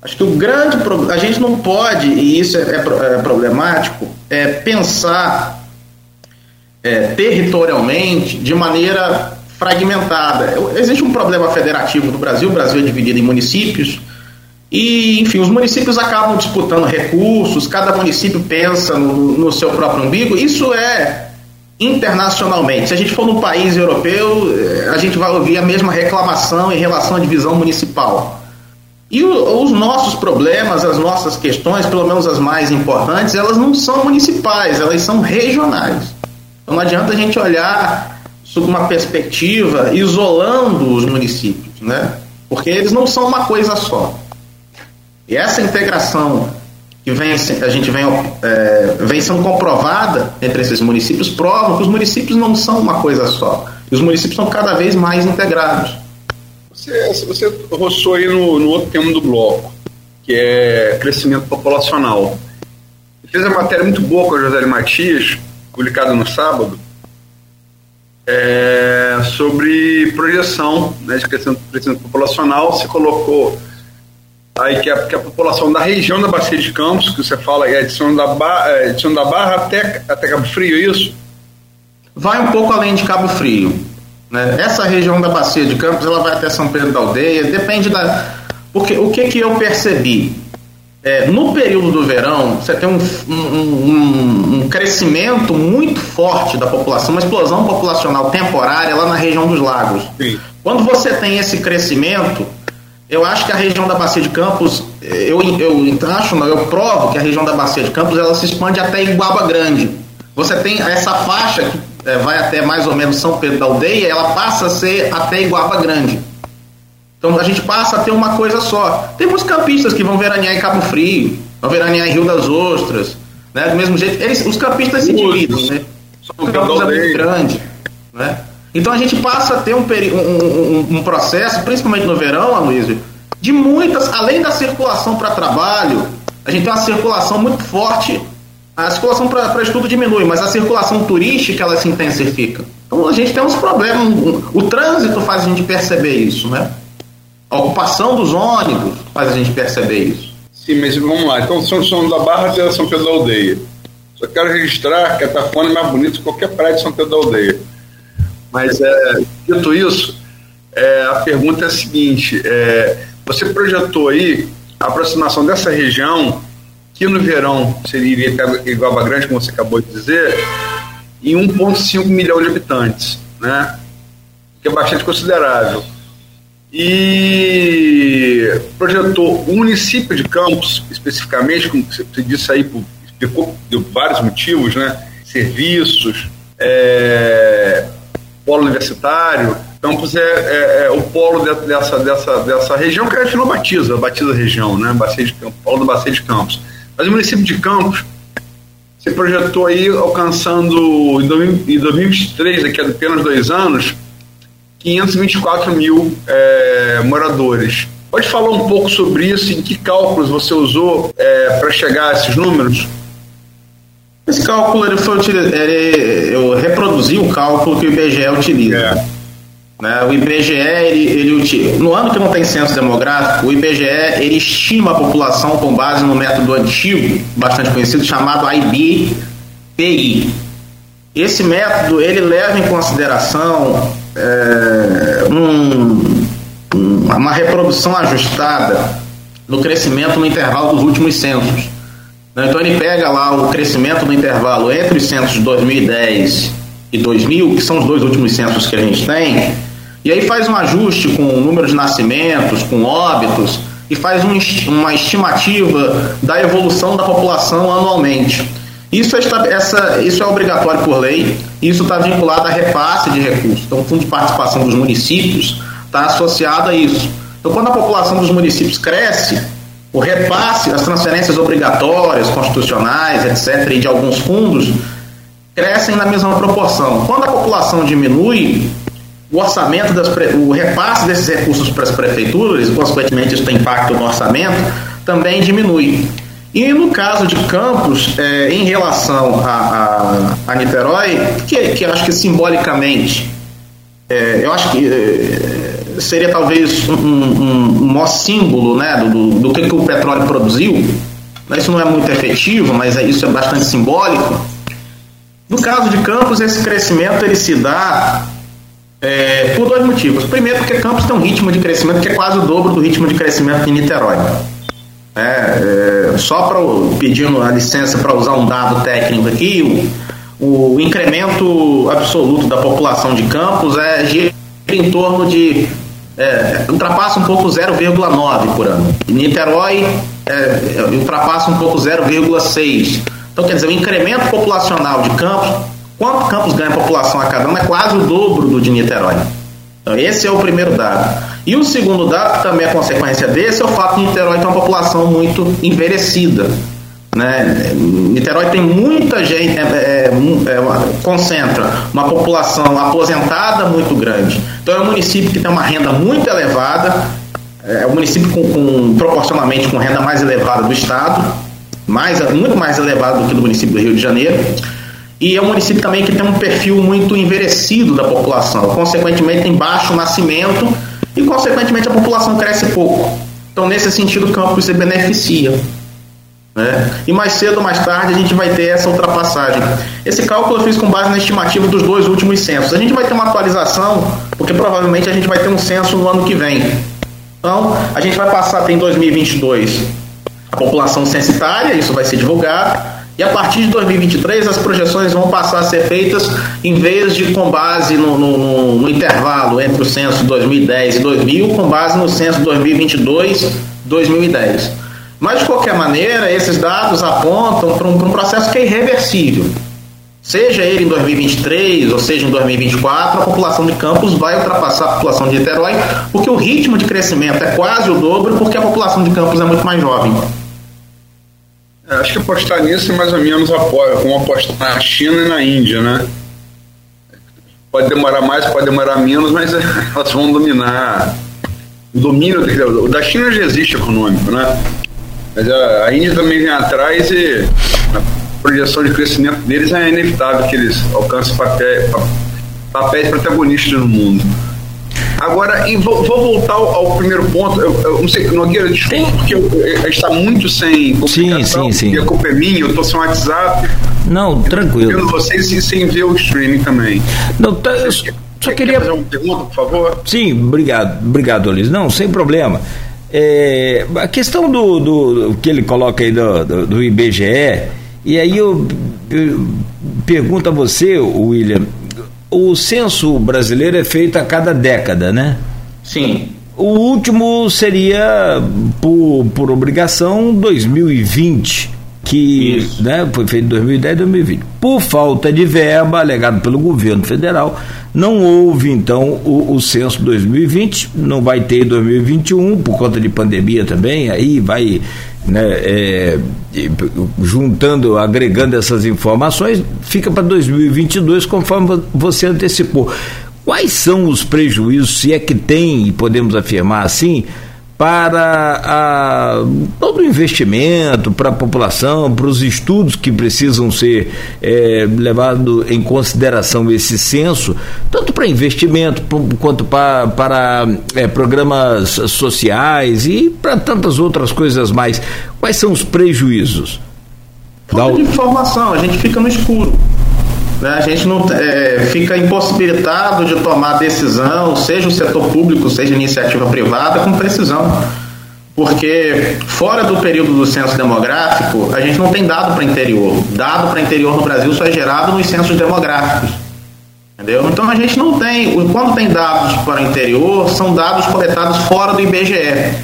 Speaker 3: Acho que o grande a gente não pode, e isso é, é, é problemático, é pensar é, territorialmente de maneira fragmentada. Existe um problema federativo no Brasil, o Brasil é dividido em municípios, e, enfim, os municípios acabam disputando recursos, cada município pensa no, no seu próprio umbigo. Isso é internacionalmente. Se a gente for no país europeu, eh, a gente vai ouvir a mesma reclamação em relação à divisão municipal. E o, os nossos problemas, as nossas questões, pelo menos as mais importantes, elas não são municipais, elas são regionais. Então não adianta a gente olhar sob uma perspectiva isolando os municípios, né? Porque eles não são uma coisa só. E essa integração que vem, a gente vem, é, vem sendo comprovada entre esses municípios provam que os municípios não são uma coisa só. E os municípios são cada vez mais integrados.
Speaker 4: Você, você roçou aí no, no outro tema do bloco, que é crescimento populacional. Fez uma matéria muito boa com a José Matias, publicada no sábado, é, sobre projeção né, de crescimento, crescimento populacional. Se colocou aí que a, que a, população da região da Bacia de Campos, que você fala, é de São da, Barra, é da Barra até, até Cabo Frio, é isso?
Speaker 3: Vai um pouco além de Cabo Frio. Né? Essa região da Bacia de Campos, ela vai até São Pedro da Aldeia, depende da... Porque o que, que eu percebi? É, no período do verão, você tem um, um, um, crescimento muito forte da população, uma explosão populacional temporária lá na região dos lagos. Sim. Quando você tem esse crescimento, eu acho que a região da Bacia de Campos, eu, eu acho, não, eu provo que a região da Bacia de Campos ela se expande até Iguaba Grande. Você tem essa faixa que é, vai até mais ou menos São Pedro da Aldeia, ela passa a ser até Iguaba Grande. Então a gente passa a ter uma coisa só. Tem muitos campistas que vão veranear em Cabo Frio, vão veranear em Rio das Ostras, né? Do mesmo jeito, eles, os campistas se dividem, né? São campos é muito grande, né? Então a gente passa a ter um, um, um, processo, principalmente no verão, Aloysio, de muitas, além da circulação para trabalho, a gente tem uma circulação muito forte. A circulação para estudo diminui, mas a circulação turística ela se intensifica. Então a gente tem uns problemas. O trânsito faz a gente perceber isso, né? A ocupação dos ônibus faz a gente perceber isso.
Speaker 4: Sim, mas vamos lá. Então, São João da Barra até São Pedro da Aldeia. Só quero registrar que a Tafona é mais bonita que qualquer praia de São Pedro da Aldeia. Mas, é, dito isso, é, a pergunta é a seguinte: é, você projetou aí a aproximação dessa região, que no verão seria igual a Grande, como você acabou de dizer, em 1,5 milhão de habitantes, né? que é bastante considerável. E projetou o município de Campos, especificamente, como você disse aí, por, explicou de vários motivos, né? serviços, é, polo universitário. Campos é, é, é o polo de, dessa, dessa, dessa região que a gente não batiza, batiza a região, né? Bacia de Campos, polo do Bacia de Campos. Mas o município de Campos se projetou aí alcançando em 2023, daqui a apenas dois anos, 524 mil é, moradores. Pode falar um pouco sobre isso, em que cálculos você usou é, para chegar a esses números?
Speaker 3: Esse cálculo ele foi ele, eu reproduzi o cálculo que o IBGE utiliza. É. Né? O IBGE, ele, ele, no ano que não tem censo demográfico, o IBGE ele estima a população com base no método antigo, bastante conhecido, chamado IBPI. Esse método ele leva em consideração é, um, uma reprodução ajustada no crescimento no intervalo dos últimos censos. Né? Então ele pega lá o crescimento no intervalo entre os censos de 2010 e 2000, que são os dois últimos censos que a gente tem, e aí faz um ajuste com o número de nascimentos, com óbitos, e faz um, uma estimativa da evolução da população anualmente. Isso é, essa, isso é obrigatório por lei, isso está vinculado a repasse de recursos. Então, o Fundo de Participação dos Municípios está associado a isso. Então, quando a população dos municípios cresce, o repasse, as transferências obrigatórias, constitucionais, etc., e de alguns fundos, crescem na mesma proporção. Quando a população diminui, o orçamento, das, o repasse desses recursos para as prefeituras, e consequentemente isso tem impacto no orçamento, também diminui. E no caso de Campos, é, em relação a, a, a Niterói, que, que acho que simbolicamente, é, eu acho que é, seria talvez um, um, um maior símbolo né, do, do, que, que o petróleo produziu. Isso não é muito efetivo, mas é, isso é bastante simbólico. No caso de Campos, esse crescimento ele se dá é, por dois motivos. Primeiro, porque Campos tem um ritmo de crescimento que é quase o dobro do ritmo de crescimento de Niterói. É, é, só para pedindo a licença para usar um dado técnico aqui, o, o incremento absoluto da população de Campos é em torno de é, ultrapassa um pouco 0,9 por ano. E Niterói é, ultrapassa um pouco 0,6. Então, quer dizer, o incremento populacional de Campos, quanto Campos ganha população a cada ano, é quase o dobro do de Niterói. Então, esse é o primeiro dado. E o segundo dado, que também é consequência desse, é o fato de Niterói ter uma população muito envelhecida. Né? Niterói tem muita gente, é, é, é, concentra uma população aposentada muito grande. Então é um município que tem uma renda muito elevada, é o município com, com, proporcionalmente com renda mais elevada do estado, mais, muito mais elevada do que do município do Rio de Janeiro. E é um município também que tem um perfil muito envelhecido da população, consequentemente tem baixo nascimento e consequentemente a população cresce pouco. Então nesse sentido o campus se beneficia. Né? E mais cedo ou mais tarde a gente vai ter essa ultrapassagem. Esse cálculo eu fiz com base na estimativa dos dois últimos censos. A gente vai ter uma atualização, porque provavelmente a gente vai ter um censo no ano que vem. Então, a gente vai passar, tem 2022, a população censitária, isso vai ser divulgado, e a partir de 2023 as projeções vão passar a ser feitas em vez de com base no, no, no intervalo entre o censo 2010 e 2000, com base no censo 2022-2010. Mas, de qualquer maneira, esses dados apontam para um, para um processo que é irreversível. Seja ele em 2023 ou seja em 2024, a população de Campos vai ultrapassar a população de Niterói, porque o ritmo de crescimento é quase o dobro, porque a população de Campos é muito mais jovem.
Speaker 4: É, acho que apostar nisso é mais ou menos como apostar na China e na Índia, né? Pode demorar mais, pode demorar menos, mas elas vão dominar. O domínio da China já existe econômico, né? Mas a, a Índia também vem atrás e a projeção de crescimento deles é inevitável que eles alcancem papéis, papéis protagonistas no mundo. Agora, e vou, vou, voltar ao, ao, primeiro ponto. Eu, eu não sei, Nogueira, desculpa, porque eu, eu, está muito sem
Speaker 2: comunicação. Sim, sim, sim.
Speaker 4: a culpa é minha, eu estou sem WhatsApp.
Speaker 2: Não, tranquilo.
Speaker 4: Vendo vocês e sem ver o streaming também.
Speaker 2: Não, tá, eu só, queria.
Speaker 4: fazer uma pergunta, por favor?
Speaker 2: Sim, obrigado, obrigado, Luiz. Não, sem problema. É, a questão do, do, que ele coloca aí do, do, do IBGE, e aí eu, eu, pergunto a você, William, o censo brasileiro é feito a cada década, né?
Speaker 3: Sim.
Speaker 2: O último seria, por, por obrigação, 2020 que né, foi feito em 2010 e 2020. Por falta de verba, alegado pelo governo federal, não houve então o, o censo 2020, não vai ter 2021 por conta de pandemia também, aí vai né, é, juntando, agregando essas informações, fica para 2022, conforme você antecipou. Quais são os prejuízos, se é que tem, e podemos afirmar assim, para a, todo o investimento, para a população, para os estudos que precisam ser é, levados em consideração esse censo, tanto para investimento quanto para, para é, programas sociais e para tantas outras coisas mais. Quais são os prejuízos?
Speaker 3: Falta de informação, a gente fica no escuro. Né? A gente não é, fica impossibilitado de tomar decisão, seja o setor público, seja iniciativa privada, com precisão. Porque fora do período do censo demográfico, a gente não tem dado para interior. Dado para interior no Brasil só é gerado nos censos demográficos. Entendeu? Então a gente não tem. Quando tem dados para o interior, são dados coletados fora do IBGE.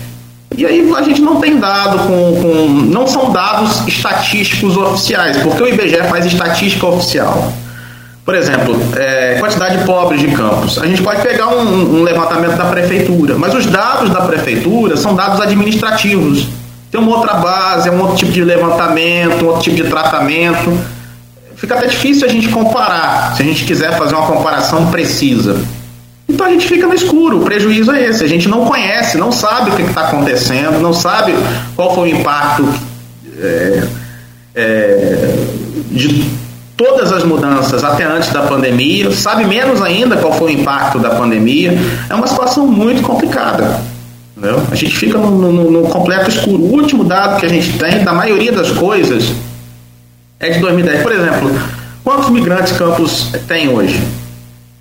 Speaker 3: E aí a gente não tem dado com, com. Não são dados estatísticos oficiais, porque o IBGE faz estatística oficial. Por exemplo, é, quantidade de pobres de campos. A gente pode pegar um, um, levantamento da prefeitura, mas os dados da prefeitura são dados administrativos. Tem uma outra base, é um outro tipo de levantamento, um outro tipo de tratamento. Fica até difícil a gente comparar, se a gente quiser fazer uma comparação precisa. Então a gente fica no escuro, o prejuízo é esse. A gente não conhece, não sabe o que está acontecendo, não sabe qual foi o impacto é, é, de todas as mudanças até antes da pandemia, sabe menos ainda qual foi o impacto da pandemia. É uma situação muito complicada. Entendeu? A gente fica no, no, no, completo escuro. O último dado que a gente tem, da maioria das coisas, é de 2010. Por exemplo, quantos migrantes Campos tem hoje?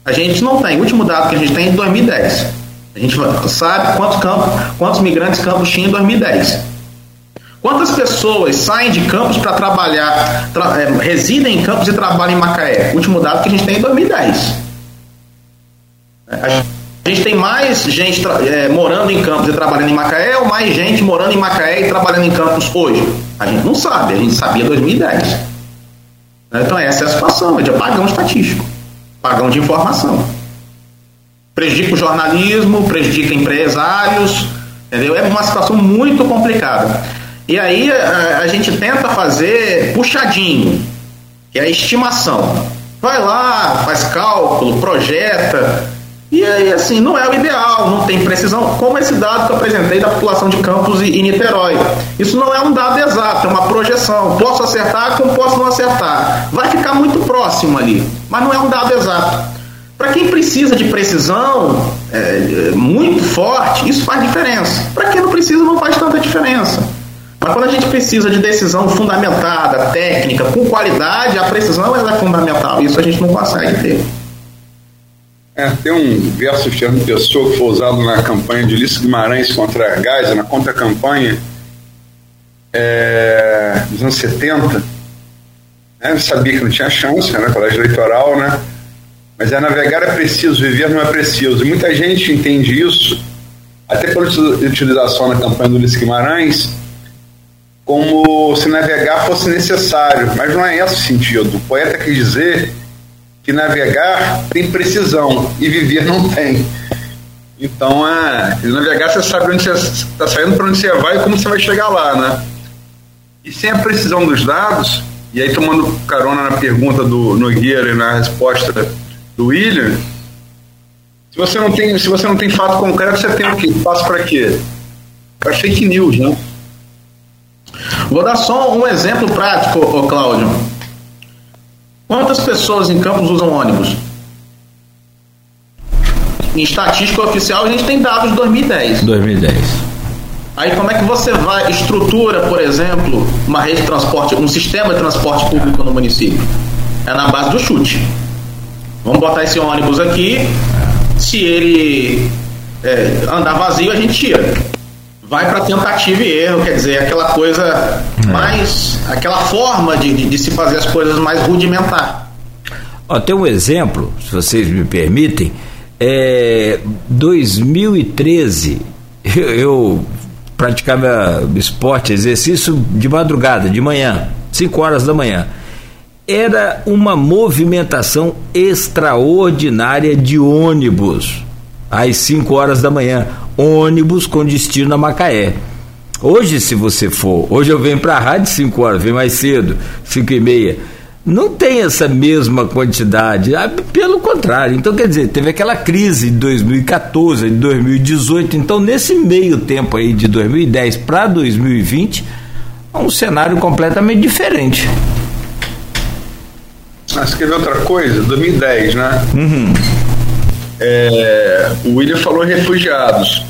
Speaker 3: A gente não tem. O último dado que a gente tem é de 2010. A gente sabe quantos, campos, quantos migrantes Campos tinha em 2010. Quantas pessoas saem de Campos para trabalhar, tra, é, residem em Campos e trabalham em Macaé? Último dado que a gente tem é 2010. A gente tem mais gente é, morando em Campos e trabalhando em Macaé ou mais gente morando em Macaé e trabalhando em Campos hoje? A gente não sabe, a gente sabia em 2010. Então essa é a situação, é de apagão estatístico, apagão de informação. Prejudica o jornalismo, prejudica empresários, entendeu? É uma situação muito complicada. E aí a, a gente tenta fazer puxadinho, que é a estimação. Vai lá, faz cálculo, projeta, E aí, assim, não é o ideal, não tem precisão, como esse dado que eu apresentei da população de Campos e, Niterói. Isso não é um dado exato, é uma projeção. Posso acertar como posso não acertar. Vai ficar muito próximo ali, mas não é um dado exato. Para quem precisa de precisão é, é, muito forte, isso faz diferença. Para quem não precisa, não faz tanta diferença. Mas quando a gente precisa de decisão fundamentada, técnica, com qualidade, a precisão é fundamental. Isso a gente não consegue ter.
Speaker 4: É, tem um verso de Fernando Pessoa que foi usado na campanha de Ulisses Guimarães contra a Geisel, na contra-campanha é, dos anos 70. Né, sabia que não tinha chance, né, colégio eleitoral, né? Mas é navegar é preciso, viver não é preciso. E muita gente entende isso, até pela utilização na campanha do Ulisses Guimarães, como se navegar fosse necessário. Mas não é esse o sentido. O poeta quer dizer que navegar tem precisão e viver não tem. Então, é, navegar você sabe onde você está saindo, para onde você vai e como você vai chegar lá, né? E sem a precisão dos dados, e aí tomando carona na pergunta do Nogueira e na resposta do William, se você não tem, se você não tem fato concreto, você tem o quê? Passo para quê? Para fake news, né?
Speaker 3: Vou dar só um exemplo prático, ô Cláudio. Quantas pessoas em Campos usam ônibus? Em estatística oficial, a gente tem dados de 2010.
Speaker 2: 2010.
Speaker 3: Aí como é que você vai estrutura, por exemplo, uma rede de transporte, um sistema de transporte público no município? É na base do chute. Vamos botar esse ônibus aqui. Se ele é, andar vazio, a gente tira vai para tentativa e erro, quer dizer, aquela coisa é. mais. aquela forma de, de, de, se fazer as coisas mais rudimentar.
Speaker 2: Ó, tem um exemplo, se vocês me permitem. É, 2013, eu, eu praticava esporte, exercício de madrugada, de manhã, 5 horas da manhã. Era uma movimentação extraordinária de ônibus às 5 horas da manhã ônibus com destino a Macaé. Hoje, se você for, hoje eu venho para a rádio 5 horas, venho mais cedo, 5 e meia. Não tem essa mesma quantidade, ah, pelo contrário. Então, quer dizer, teve aquela crise de 2014, de 2018. Então, nesse meio tempo aí, de 2010 para 2020, é um cenário completamente diferente.
Speaker 4: Ah, você quer ver outra coisa? 2010, né? Uhum. É, o William falou refugiados.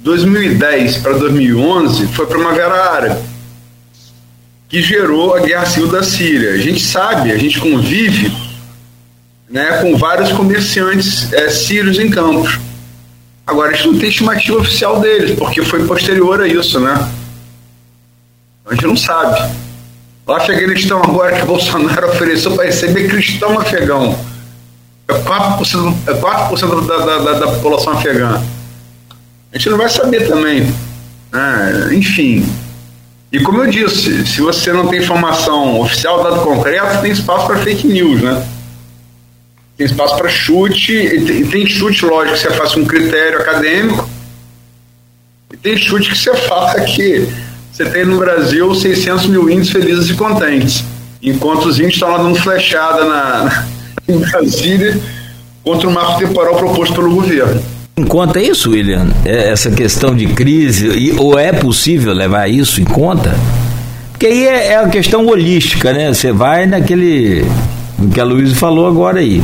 Speaker 4: 2010 para 2011 foi para uma guerra árabe que gerou a guerra civil da Síria. A gente sabe, a gente convive né, com vários comerciantes é, sírios em campos. Agora, a gente não tem estimativa oficial deles, porque foi posterior a isso, né? A gente não sabe. Lá Afeganistão, agora que Bolsonaro ofereceu para receber cristão afegão é 4%, é 4 da, da, da, da população afegã. A gente não vai saber também. Né? Enfim. E como eu disse, se você não tem informação oficial, dado concreto, tem espaço para fake news, né? Tem espaço para chute, e tem chute, lógico, que você faz um critério acadêmico, e tem chute que você fala que você tem no Brasil 600 mil índios felizes e contentes, enquanto os índios estão lá dando flechada na, em Brasília contra o marco temporal proposto pelo governo.
Speaker 2: Em conta isso, William? É, essa questão de crise, ou é possível levar isso em conta? Porque aí é, é a questão holística, né? Você vai naquele. O que a Luísa falou agora aí.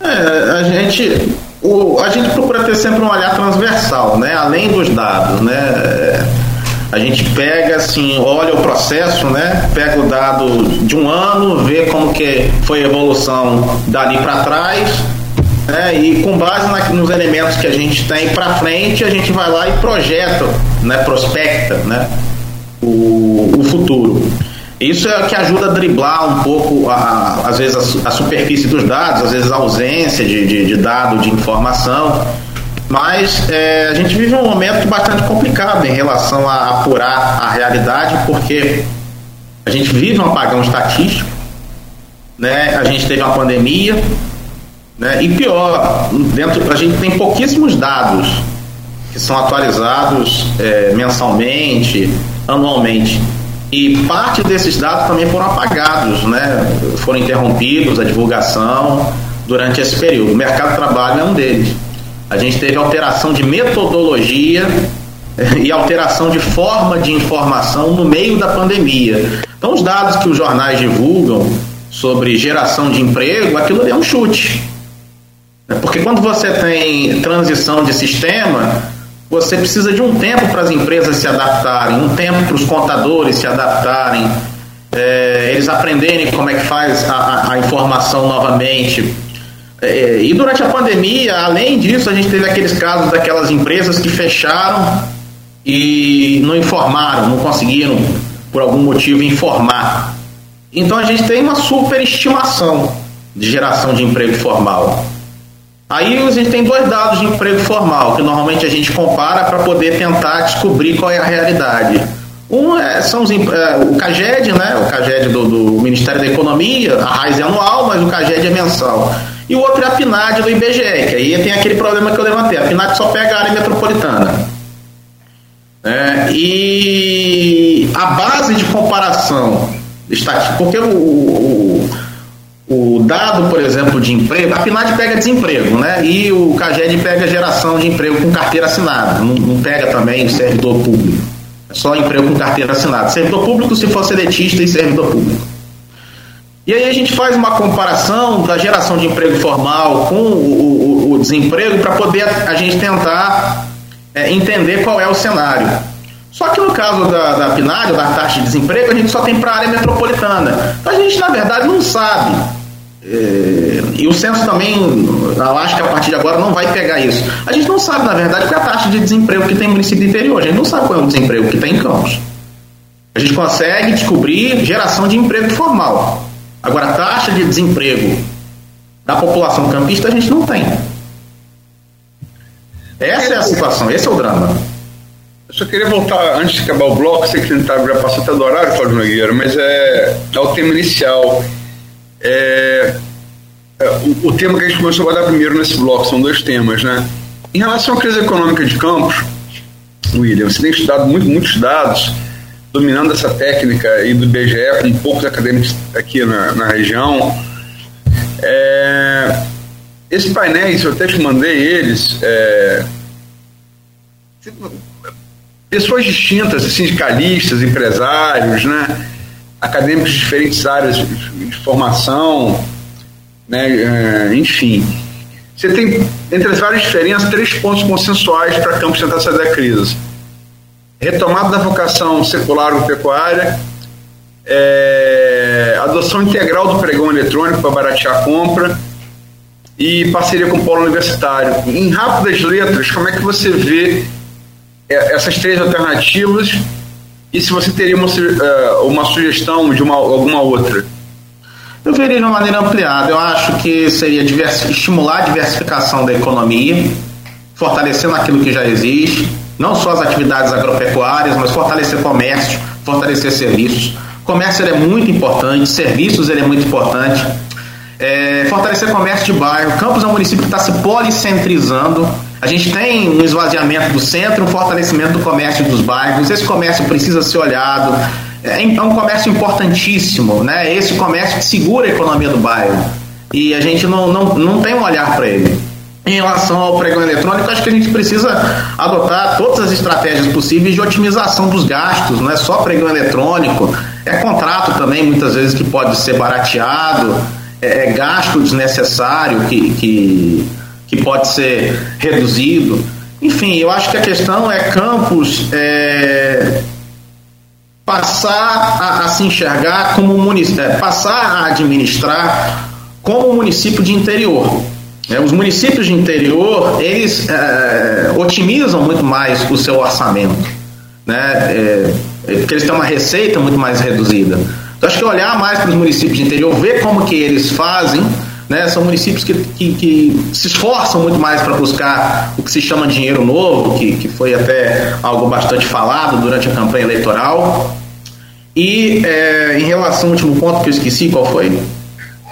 Speaker 3: É, a gente. O, a gente procura ter sempre um olhar transversal, né? Além dos dados, né? A gente pega assim, olha o processo, né? Pega o dado de um ano, vê como que foi a evolução dali para trás, né? E com base na, nos elementos que a gente tem para frente, a gente vai lá e projeta, né? Prospecta, né? O, o futuro. Isso é o que ajuda a driblar um pouco, a, às vezes, a, a superfície dos dados, às vezes a ausência de, de, de dado, de informação. Mas é, a gente vive um momento bastante complicado em relação a apurar a realidade, porque a gente vive um apagão estatístico, né? a gente teve uma pandemia, né? e pior, dentro, a gente tem pouquíssimos dados que são atualizados é, mensalmente, anualmente. E parte desses dados também foram apagados, né? foram interrompidos, a divulgação durante esse período. O mercado de trabalho é um deles. A gente teve alteração de metodologia e alteração de forma de informação no meio da pandemia. Então, os dados que os jornais divulgam sobre geração de emprego, aquilo é um chute. Porque quando você tem transição de sistema, você precisa de um tempo para as empresas se adaptarem, um tempo para os contadores se adaptarem, é, eles aprenderem como é que faz a, a informação novamente. É, e durante a pandemia, além disso, a gente teve aqueles casos daquelas empresas que fecharam e não informaram, não conseguiram, por algum motivo, informar. Então a gente tem uma superestimação de geração de emprego formal. Aí a gente tem dois dados de emprego formal, que normalmente a gente compara para poder tentar descobrir qual é a realidade. Um é, são os, é, o CAGED, né? O CAGED do, do, Ministério da Economia, a RAIS é anual, mas o CAGED é mensal. E o outro é a PNAD do IBGE, que aí tem aquele problema que eu levantei. A PNAD só pega a área metropolitana. É, e a base de comparação estatística, porque o, o, o, dado, por exemplo, de emprego, a PNAD pega desemprego, né? E o CAGED pega geração de emprego com carteira assinada, não, não pega também servidor público. É só emprego com carteira assinada. Servidor público se for seletista e servidor público. E aí a gente faz uma comparação da geração de emprego formal com o, o, o desemprego para poder a, gente tentar é, entender qual é o cenário. Só que no caso da, da PNAD, da taxa de desemprego, a gente só tem para a área metropolitana. Então a gente, na verdade, não sabe. É, e o censo também, eu acho que a partir de agora não vai pegar isso. A gente não sabe, na verdade, qual é a taxa de desemprego que tem no município interior. A gente não sabe qual é o desemprego que tem em Campos. A gente consegue descobrir geração de emprego formal. Agora, a taxa de desemprego da população campista a gente não tem. Essa é a situação, esse é o drama.
Speaker 4: Eu só queria voltar, antes de acabar o bloco, sei que tentar já passou até do horário, Cláudio Nogueira, mas é, é o tema inicial. É, é, o, o, tema que a gente começou a dar primeiro nesse bloco, são dois temas, né? Em relação à crise econômica de Campos, William, você tem estudado muito, muitos dados, dominando essa técnica e do IBGE, com poucos acadêmicos aqui na, na região. É, esses painéis, eu até te mandei eles, é, pessoas distintas, sindicalistas, empresários, né? acadêmicos de diferentes áreas de formação, né? É, enfim. Você tem, entre as várias diferenças, três pontos consensuais para Campos tentar sair da crise. Retomada da vocação secular pecuária, é, adoção integral do pregão eletrônico para baratear a compra e parceria com o polo universitário. Em rápidas letras, como é que você vê é, essas três alternativas e se você teria uma, é, uma sugestão de uma, alguma outra?
Speaker 3: Eu veria de uma maneira ampliada. Eu acho que seria divers, estimular a diversificação da economia, fortalecendo aquilo que já existe, não só as atividades agropecuárias, mas fortalecer comércio, fortalecer serviços. Comércio é muito importante, serviços é muito importante. É, fortalecer comércio de bairro. Campos é um município que está se policentrizando a gente tem um esvaziamento do centro, um fortalecimento do comércio dos bairros. Esse comércio precisa ser olhado. É, é um comércio importantíssimo, né? Esse comércio que segura a economia do bairro. E a gente não, não, não tem um olhar para ele. Em relação ao pregão eletrônico, acho que a gente precisa adotar todas as estratégias possíveis de otimização dos gastos, não é só pregão eletrônico, é contrato também, muitas vezes, que pode ser barateado, é, é gasto desnecessário que, que que pode ser reduzido. Enfim, eu acho que a questão é Campos é, passar a, a, se enxergar como município, é, passar a administrar como município de interior. É, os municípios de interior eles é, otimizam muito mais o seu orçamento, né? É, é, porque eles têm uma receita muito mais reduzida. Então acho que olhar mais para os municípios de interior, ver como que eles fazem né? São municípios que, que, que se esforçam muito mais para buscar o que se chama dinheiro novo, que, que foi até algo bastante falado durante a campanha eleitoral. E é, em relação ao último ponto que eu esqueci, qual foi?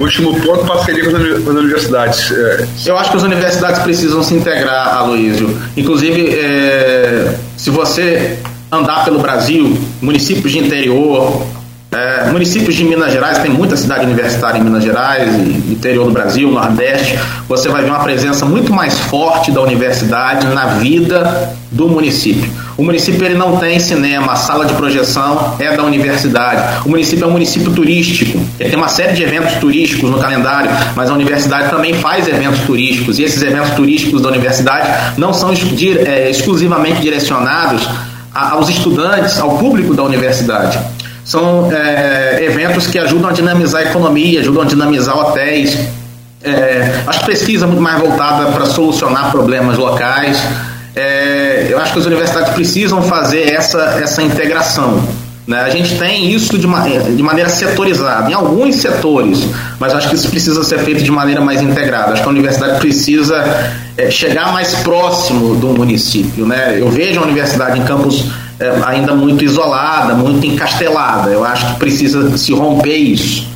Speaker 4: Último ponto, parceria com as universidades. É.
Speaker 3: Eu acho que as universidades precisam se integrar, Aloysio. Inclusive, é, se você andar pelo Brasil, municípios de interior, É, municípios de Minas Gerais, tem muita cidade universitária em Minas Gerais, interior do Brasil, Nordeste, você vai ver uma presença muito mais forte da universidade na vida do município. O município ele não tem cinema, a sala de projeção é da universidade. O município é um município turístico, ele tem uma série de eventos turísticos no calendário, mas a universidade também faz eventos turísticos, e esses eventos turísticos da universidade não são é, exclusivamente direcionados aos estudantes, ao público da universidade são é, eventos que ajudam a dinamizar a economia, ajudam a dinamizar hotéis. É, acho que pesquisa muito mais voltada para solucionar problemas locais. É, eu acho que as universidades precisam fazer essa, essa integração. Né? A gente tem isso de, uma, de maneira setorizada, em alguns setores, mas acho que isso precisa ser feito de maneira mais integrada. Acho que a universidade precisa é, chegar mais próximo do município. Né? Eu vejo a universidade em campos é, ainda muito isolada, muito encastelada. Eu acho que precisa se romper isso.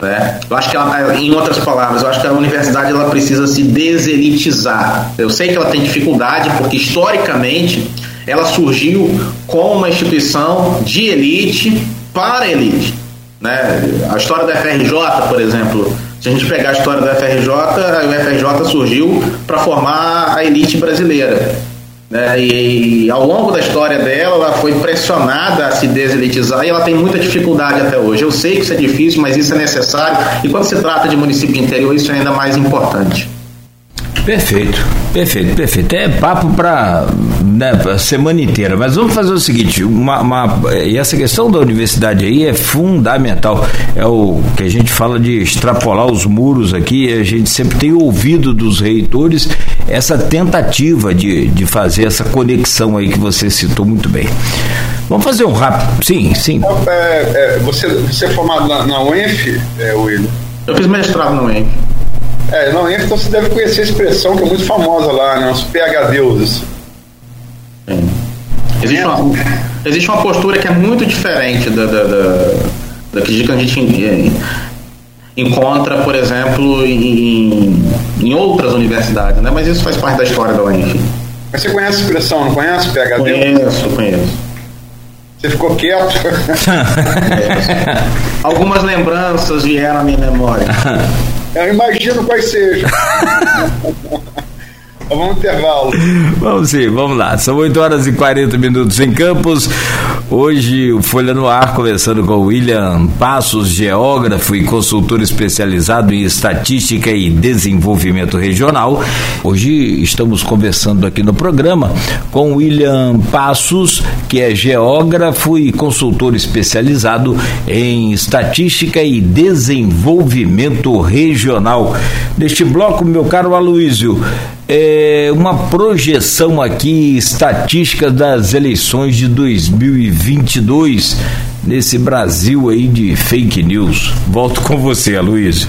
Speaker 3: Né? Eu acho que, ela, em outras palavras, eu acho que a universidade ela precisa se deselitizar. Eu sei que ela tem dificuldade porque historicamente ela surgiu como uma instituição de elite para elite. Né? A história da FRJ, por exemplo, se a gente pegar a história da FRJ, a UFRJ surgiu para formar a elite brasileira. Né? E, ao longo da história dela, ela foi pressionada a se deselitizar e ela tem muita dificuldade até hoje. Eu sei que isso é difícil, mas isso é necessário. E quando se trata de município interior, isso é ainda mais importante.
Speaker 2: Perfeito, perfeito, perfeito. É papo para né, semana inteira. Mas vamos fazer o seguinte: uma, uma, e essa questão da universidade aí é fundamental. É o que a gente fala de extrapolar os muros aqui. A gente sempre tem ouvido dos reitores essa tentativa de, de fazer essa conexão aí que você citou muito bem. Vamos fazer um rápido. Sim, sim.
Speaker 4: É, é, você, você é formado na, na UENF, é, William?
Speaker 3: Eu fiz mestrado na UENF.
Speaker 4: É, não, então você deve conhecer a expressão que é muito famosa lá, né? Os PHDs.
Speaker 3: Existe uma, existe uma postura que é muito diferente da, da, da, da que a gente encontra, por exemplo, em, em outras universidades, né? Mas isso faz parte da história da UENF.
Speaker 4: Mas você conhece a expressão, não conhece PHD?
Speaker 3: Conheço, conheço.
Speaker 4: Você ficou quieto?
Speaker 3: Algumas lembranças vieram à minha memória.
Speaker 4: Eu imagino quais sejam. Vamos intervalo.
Speaker 2: Vamos sim, vamos lá. São 8 horas e 40 minutos em Campos. Hoje o Folha no Ar, conversando com William Passos, geógrafo e consultor especializado em estatística e desenvolvimento regional. Hoje estamos conversando aqui no programa com William Passos, que é geógrafo e consultor especializado em estatística e desenvolvimento regional. Neste bloco, meu caro Aloísio, é, uma projeção aqui estatística das eleições de 2022 nesse Brasil aí de fake news. Volto com você, Aloysio.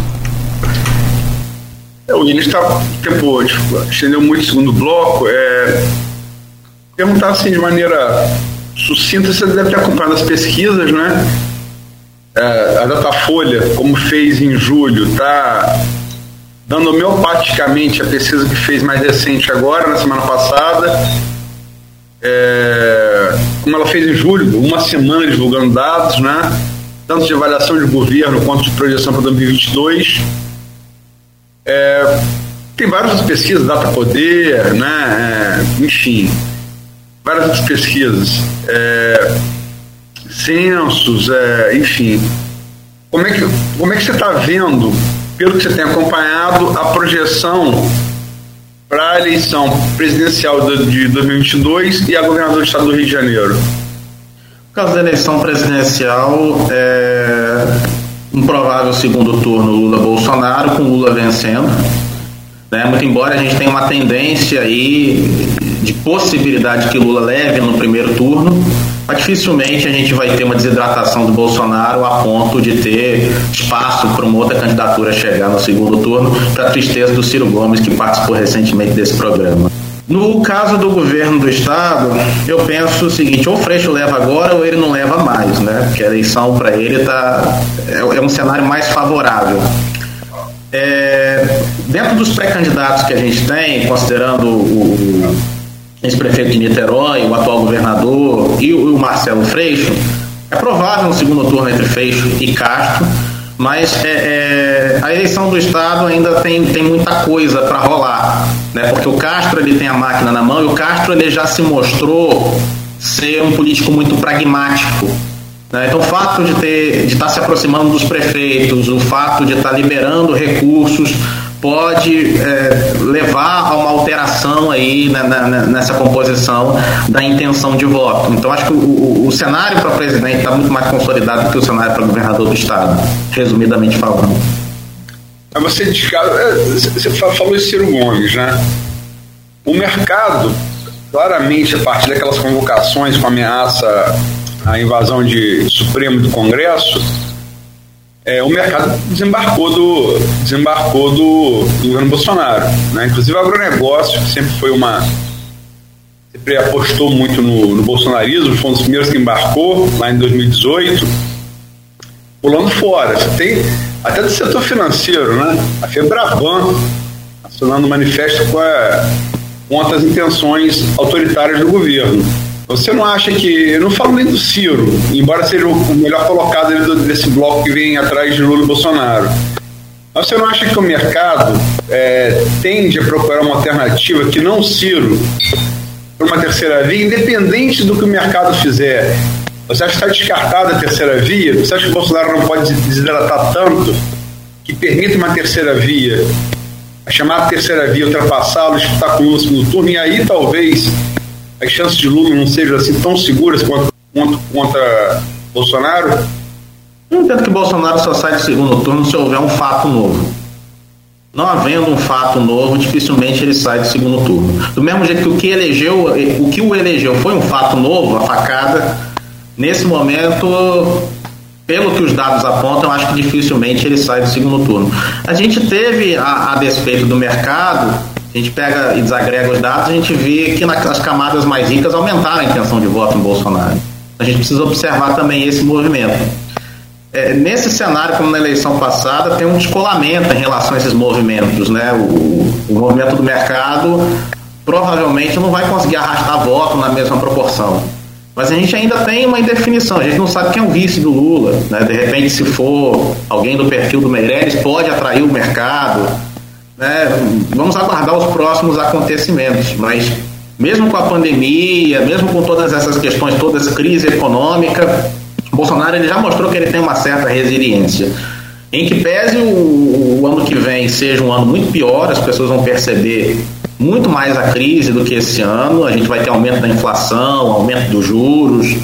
Speaker 4: É, o William está tempo estendeu muito o segundo bloco. É, perguntar assim de maneira sucinta, você deve ter acompanhado as pesquisas, né? É, a Datafolha, como fez em julho, está dando homeopaticamente a pesquisa que fez mais recente agora, na semana passada, é, como ela fez em julho, uma semana divulgando dados, né? tanto de avaliação de governo quanto de projeção para 2022. É, tem várias pesquisas, Data Poder, né? É, enfim, várias outras pesquisas, é, censos, é, enfim. Como é que, como é que você está vendo pelo que você tem acompanhado, a projeção para a eleição presidencial de 2022 e a governador do estado do Rio de Janeiro?
Speaker 3: No caso da eleição presidencial, é um provável segundo turno Lula-Bolsonaro, com Lula vencendo. Né? Muito embora a gente tenha uma tendência aí de possibilidade que Lula leve no primeiro turno, mas dificilmente a gente vai ter uma desidratação do Bolsonaro a ponto de ter espaço para uma outra candidatura chegar no segundo turno, para tristeza do Ciro Gomes, que participou recentemente desse programa. No caso do governo do estado, eu penso o seguinte: ou o Freixo leva agora ou ele não leva mais, né? Porque a eleição para ele tá, é, é, um cenário mais favorável. É, dentro dos pré-candidatos que a gente tem, considerando o, ex-prefeito de Niterói, o atual governador e o, Marcelo Freixo, É provável um segundo turno entre Freixo e Castro, mas é, é, a eleição do Estado ainda tem, tem muita coisa para rolar, né? porque o Castro ele tem a máquina na mão e o Castro ele já se mostrou ser um político muito pragmático. Né? Então, o fato de, ter, de estar tá se aproximando dos prefeitos, o fato de estar tá liberando recursos pode é, levar a uma alteração aí né, nessa composição da intenção de voto. Então acho que o, o cenário para presidente está muito mais consolidado do que o cenário para governador do estado, resumidamente falando.
Speaker 4: Você, é, você falou isso Ciro Gomes, né? O mercado, claramente, a partir daquelas convocações com ameaça à invasão de Supremo do Congresso, é, o mercado desembarcou do, desembarcou do, do governo Bolsonaro. Né? Inclusive o agronegócio, que sempre foi uma. sempre apostou muito no, no bolsonarismo, foi um dos primeiros que embarcou lá em 2018, pulando fora. Você tem até do setor financeiro, né? A Febraban assinando um manifesto com a, contra as intenções autoritárias do governo. Você não acha que. Eu não falo nem do Ciro, embora seja o melhor colocado desse bloco que vem atrás de Lula e Bolsonaro. Mas você não acha que o mercado é, tende a procurar uma alternativa que não Ciro para uma terceira via, independente do que o mercado fizer? Você acha que está descartada a terceira via? Você acha que o Bolsonaro não pode desidratar tanto que permita uma terceira via? A chamada terceira via ultrapassá-lo, disputar com o segundo turno, e aí talvez as chances de Lula não sejam assim tão seguras quanto contra, contra Bolsonaro?
Speaker 3: Eu entendo que Bolsonaro só sai do segundo turno se houver um fato novo. Não havendo um fato novo, dificilmente ele sai do segundo turno. Do mesmo jeito que o que elegeu, o que o elegeu foi um fato novo, a facada, nesse momento, pelo que os dados apontam, acho que dificilmente ele sai do segundo turno. A gente teve, a, a despeito do mercado, a gente pega e desagrega os dados, a gente vê que nas camadas mais ricas aumentaram a intenção de voto em Bolsonaro. A gente precisa observar também esse movimento. É, nesse cenário, como na eleição passada, tem um descolamento em relação a esses movimentos. Né? O, o movimento do mercado provavelmente não vai conseguir arrastar voto na mesma proporção. Mas a gente ainda tem uma indefinição, a gente não sabe quem é o vice do Lula. Né? De repente, se for alguém do perfil do Meirelles, pode atrair o mercado né, vamos aguardar os próximos acontecimentos, mas mesmo com a pandemia, mesmo com todas essas questões, toda essa crise econômica, Bolsonaro ele já mostrou que ele tem uma certa resiliência. Em que pese o, o ano que vem seja um ano muito pior, as pessoas vão perceber muito mais a crise do que esse ano, a gente vai ter aumento da inflação, aumento dos juros,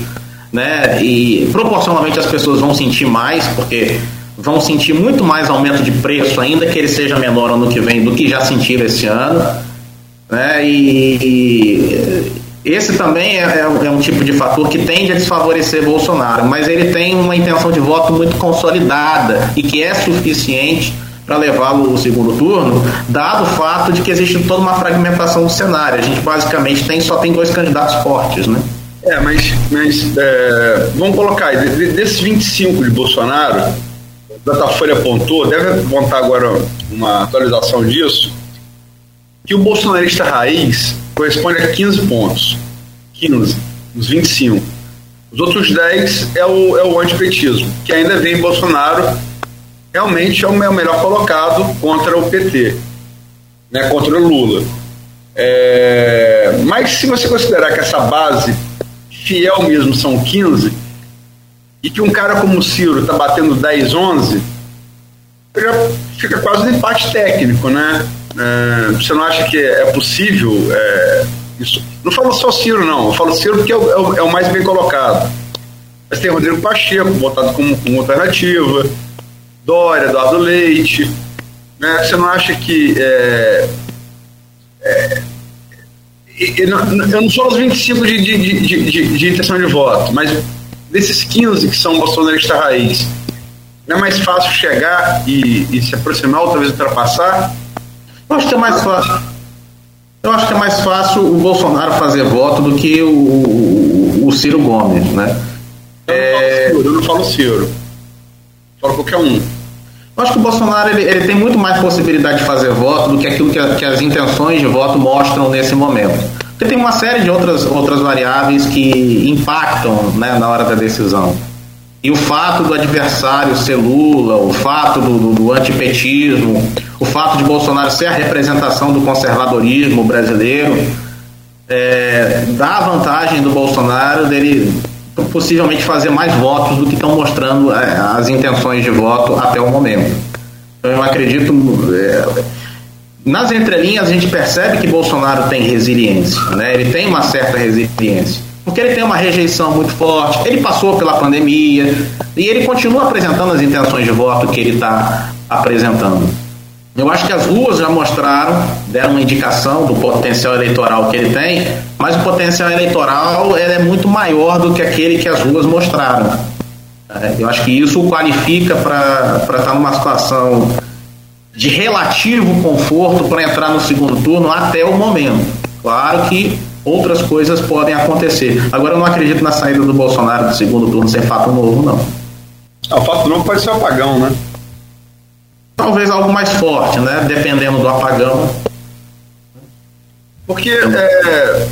Speaker 3: né? E proporcionalmente as pessoas vão sentir mais, porque vão sentir muito mais aumento de preço, ainda que ele seja menor ano que vem do que já sentiram esse ano. Né? E, esse também é, é, é, um tipo de fator que tende a desfavorecer Bolsonaro, mas ele tem uma intenção de voto muito consolidada e que é suficiente para levá-lo ao segundo turno, dado o fato de que existe toda uma fragmentação do cenário. A gente basicamente tem, só tem dois candidatos fortes, né?
Speaker 4: É, mas, mas é, vamos colocar aí, desses 25 de Bolsonaro, Datafolha apontou, deve apontar agora uma atualização disso, que o bolsonarista raiz corresponde a 15 pontos. 15, os 25. Os outros 10 é o, é o antipetismo, que ainda vem Bolsonaro realmente é o melhor colocado contra o PT, né, contra o Lula. É, mas se você considerar que essa base fiel mesmo são 15, e que um cara como o Ciro está batendo 10, 11, já fica quase um empate técnico, né? É, você não acha que é possível é, isso? Não falo só Ciro, não. Eu falo Ciro porque é o, é o, é mais bem colocado. Mas tem Rodrigo Pacheco, votado como, como alternativa, Dória, Eduardo Leite. Né? Você não acha que. É, é, eu não sou os 25 de, de, de, de, de intenção de voto, mas desses 15 que são bolsonaristas raiz, não é mais fácil chegar e, e, se aproximar ou talvez ultrapassar?
Speaker 3: Eu acho que é mais fácil. Eu acho que é mais fácil o Bolsonaro fazer voto do que o, o, o Ciro Gomes, né?
Speaker 4: Eu não falo Ciro, eu não falo Ciro. Falo qualquer um.
Speaker 3: Eu acho que o Bolsonaro ele, ele, tem muito mais possibilidade de fazer voto do que aquilo que, a, que as intenções de voto mostram nesse momento. Porque tem uma série de outras, outras variáveis que impactam né, na hora da decisão. E o fato do adversário ser Lula, o fato do, do, do antipetismo, o fato de Bolsonaro ser a representação do conservadorismo brasileiro, é, dá vantagem do Bolsonaro dele possivelmente fazer mais votos do que estão mostrando é, as intenções de voto até o momento. Então, eu acredito. É, nas entrelinhas a gente percebe que Bolsonaro tem resiliência, né? ele tem uma certa resiliência porque ele tem uma rejeição muito forte, ele passou pela pandemia e ele continua apresentando as intenções de voto que ele está apresentando. Eu acho que as ruas já mostraram, deram uma indicação do potencial eleitoral que ele tem, mas o potencial eleitoral é muito maior do que aquele que as ruas mostraram. É, eu acho que isso o qualifica para estar tá numa situação de relativo conforto para entrar no segundo turno até o momento. Claro que outras coisas podem acontecer. Agora eu não acredito na saída do Bolsonaro do segundo turno sem fato novo, não.
Speaker 4: Ah, o fato novo pode ser o apagão, né?
Speaker 3: Talvez algo mais forte, né? Dependendo do apagão.
Speaker 4: Porque é,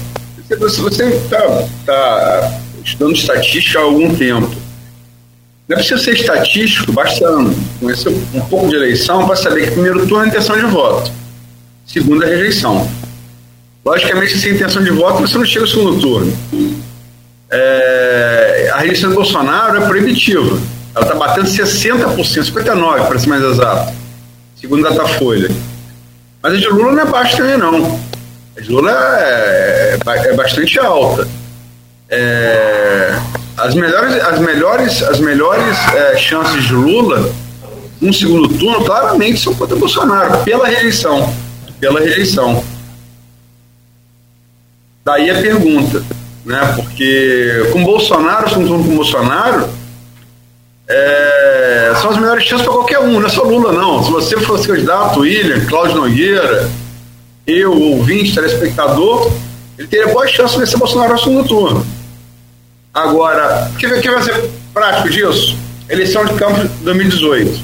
Speaker 4: você está tá estudando estatística há algum tempo. Não é preciso ser estatístico, basta conhecer um pouco de eleição para saber que primeiro turno é intenção de voto, segundo é rejeição. Logicamente, sem intenção de voto, você não chega ao segundo turno. É, a rejeição do Bolsonaro é proibitiva. Ela está batendo 60%, 59% para ser mais exato, segundo a Datafolha. Mas a de Lula não é baixa também, não. A de Lula é, é, é bastante alta. É, as melhores, as melhores, as melhores é, chances de Lula no segundo turno, claramente, são contra Bolsonaro, pela rejeição. Pela rejeição. Daí a pergunta, né? Porque com Bolsonaro, se não com Bolsonaro, é, são as melhores chances para qualquer um, não é só Lula, não. Se você fosse candidato, William, Cláudio Nogueira, eu, ouvinte, telespectador, ele teria boa chance de vencer Bolsonaro no segundo turno. Agora, o que, que vai ser prático disso? Eleição de Campos 2018.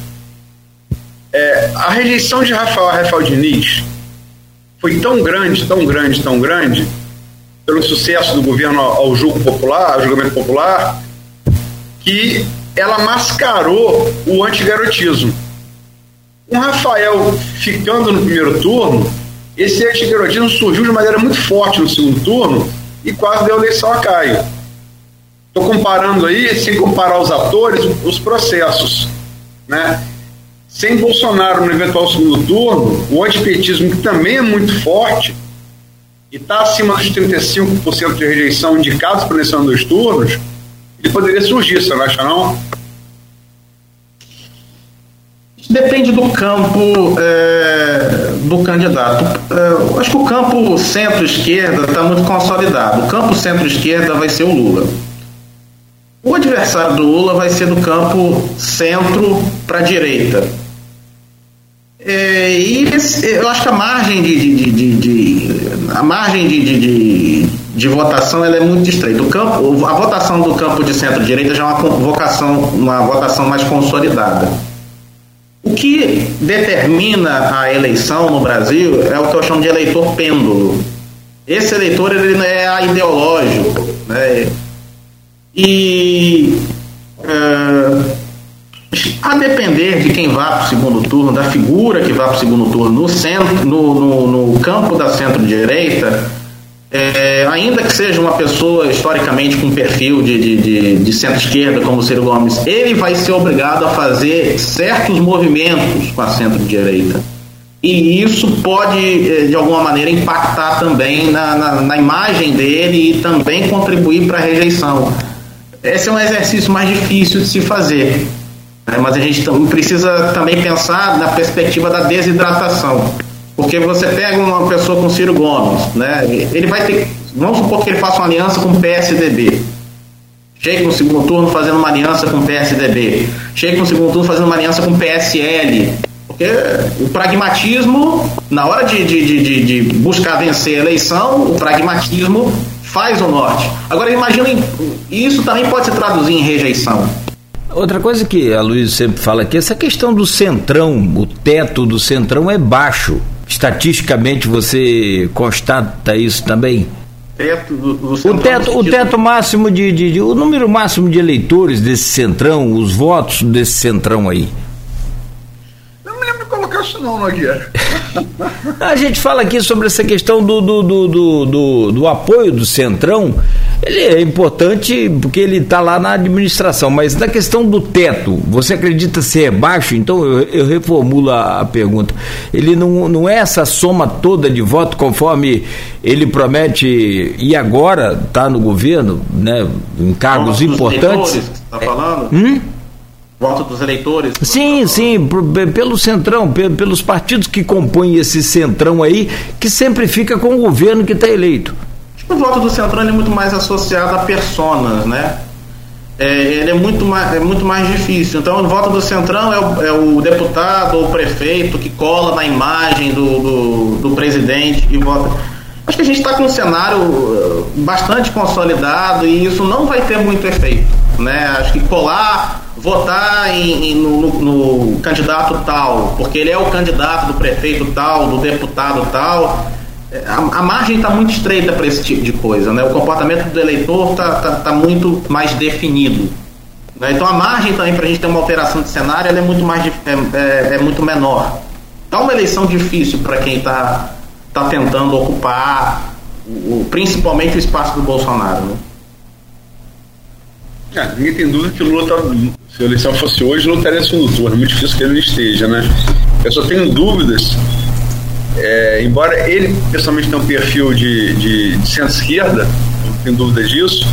Speaker 4: É, a rejeição de Rafael Rafael Diniz foi tão grande, tão grande, tão grande, pelo sucesso do governo ao julgo popular, ao julgamento popular, que ela mascarou o antigarotismo. Com Rafael ficando no primeiro turno, esse antigarotismo surgiu de maneira muito forte no segundo turno e quase deu eleição a Caio. Estou comparando aí, sem comparar os atores, os processos. Né? Sem Bolsonaro no eventual segundo turno, o antipetismo, que também é muito forte, e está acima dos 35% de rejeição indicados para eleição dos turnos, ele poderia surgir, você não acha não?
Speaker 3: Depende do campo é, do candidato. É, acho que o campo centro-esquerda está muito consolidado. O campo centro-esquerda vai ser o Lula. O adversário do Lula vai ser do campo centro para direita. É, e esse, eu acho que a margem de, de, de, de a margem de, de, votação ela é muito estreita. O campo, a votação do campo de centro-direita já é uma vocação, uma votação mais consolidada. O que determina a eleição no Brasil é o que eu chamo de eleitor pêndulo. Esse eleitor ele é ideológico, né? E uh, a depender de quem vá para o segundo turno, da figura que vá para o segundo turno no, centro, no, no, no campo da centro-direita, é, ainda que seja uma pessoa historicamente com perfil de, de, de, de centro-esquerda, como o Ciro Gomes, ele vai ser obrigado a fazer certos movimentos com a centro-direita. E isso pode, é, de alguma maneira, impactar também na, na, na imagem dele e também contribuir para a rejeição. Esse é um exercício mais difícil de se fazer. Né? Mas a gente precisa também pensar na perspectiva da desidratação. Porque você pega uma pessoa com Ciro Gomes, né? ele vai ter. Vamos supor que ele faça uma aliança com o PSDB. Chega no segundo turno fazendo uma aliança com o PSDB. Chega no segundo turno fazendo uma aliança com o PSL. Porque o pragmatismo, na hora de, de, de, de buscar vencer a eleição, o pragmatismo faz o norte. Agora imaginem, isso também pode se traduzir em rejeição.
Speaker 2: Outra coisa que a Luiz sempre fala aqui, essa questão do centrão, o teto do centrão é baixo. Estatisticamente você constata isso também? Teto do, do o teto, o teto máximo de, de, de, o número máximo de eleitores desse centrão, os votos desse centrão aí.
Speaker 4: Isso não, Nogueira.
Speaker 2: A gente fala aqui sobre essa questão do, do, do, do, do, do apoio do Centrão. Ele é importante porque ele está lá na administração, mas na questão do teto, você acredita ser baixo? Então eu, eu reformulo a, a, pergunta. Ele não, não é essa soma toda de voto conforme ele promete e agora está no governo, né, em cargos importantes?
Speaker 3: Está falando? É, hum? Voto dos eleitores?
Speaker 2: Sim, sim, pelo centrão, pelos partidos que compõem esse centrão aí, que sempre fica com o governo que está eleito.
Speaker 3: O voto do centrão é muito mais associado a personas, né? É, ele é muito, mais, é muito mais difícil. Então, o voto do Centrão é o, é o deputado ou o prefeito que cola na imagem do, do, do presidente e vota. Acho que a gente está com um cenário uh, bastante consolidado e isso não vai ter muito efeito. Né? Acho que colar votar em, em, no, no, no, candidato tal, porque ele é o candidato do prefeito tal, do deputado tal. É, a, a margem está muito estreita para esse tipo de coisa, né? O comportamento do eleitor está tá, tá muito mais definido. Né? Então a margem também para a gente ter uma alteração de cenário é muito mais é, é, é muito menor. Tá uma eleição difícil para quem está tá tentando ocupar o, principalmente o espaço do Bolsonaro. Né?
Speaker 4: É, ninguém tem dúvida que o Lula está se a eleição fosse hoje, não teria segundo turno. É muito difícil que ele esteja, né? Eu só tenho dúvidas. É, embora ele pessoalmente tenha um perfil de, de, de centro-esquerda, não tenho dúvida disso,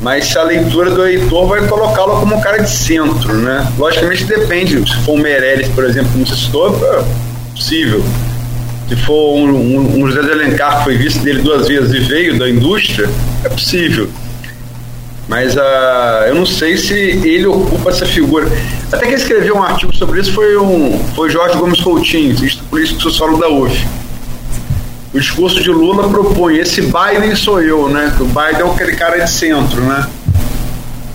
Speaker 4: mas se a leitura do eleitor vai colocá-lo como um cara de centro, né? Logicamente depende. Se for um Meirelles, por exemplo, como você citou, é possível. Se for um, um, um José de Alencar, que foi vice dele duas vezes e veio da indústria, é possível mas uh, eu não sei se ele ocupa essa figura. Até que escreveu um artigo sobre isso foi um foi Jorge Gomes Coutinho, político sociólogo da UF. O discurso de Lula propõe esse Biden sou eu, né? O Biden é aquele cara de centro, né?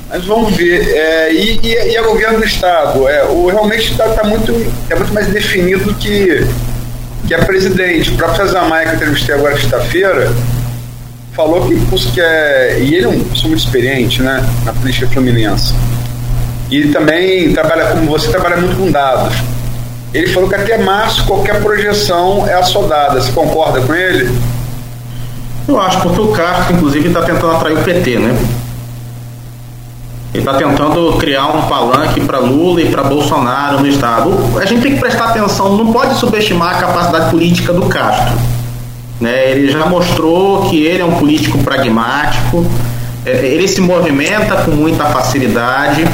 Speaker 4: Mas vamos ver. É, e, e, e a governo do Estado? É, o, realmente está tá muito, é muito mais definido que, que a presidente. O próprio César Maia, que eu entrevistei agora sexta-feira, falou que, que é, e ele é um pessoa muito experiente né, na política fluminense. E também trabalha, como você, trabalha muito com dados. Ele falou que até março qualquer projeção é assodada. Você concorda com ele?
Speaker 3: Eu acho, porque o Castro, inclusive, está tentando atrair o PT, né? Ele está tentando criar um palanque para Lula e para Bolsonaro no Estado. A gente tem que prestar atenção, não pode subestimar a capacidade política do Castro né? Ele já mostrou que ele é um político pragmático, é, ele se movimenta com muita facilidade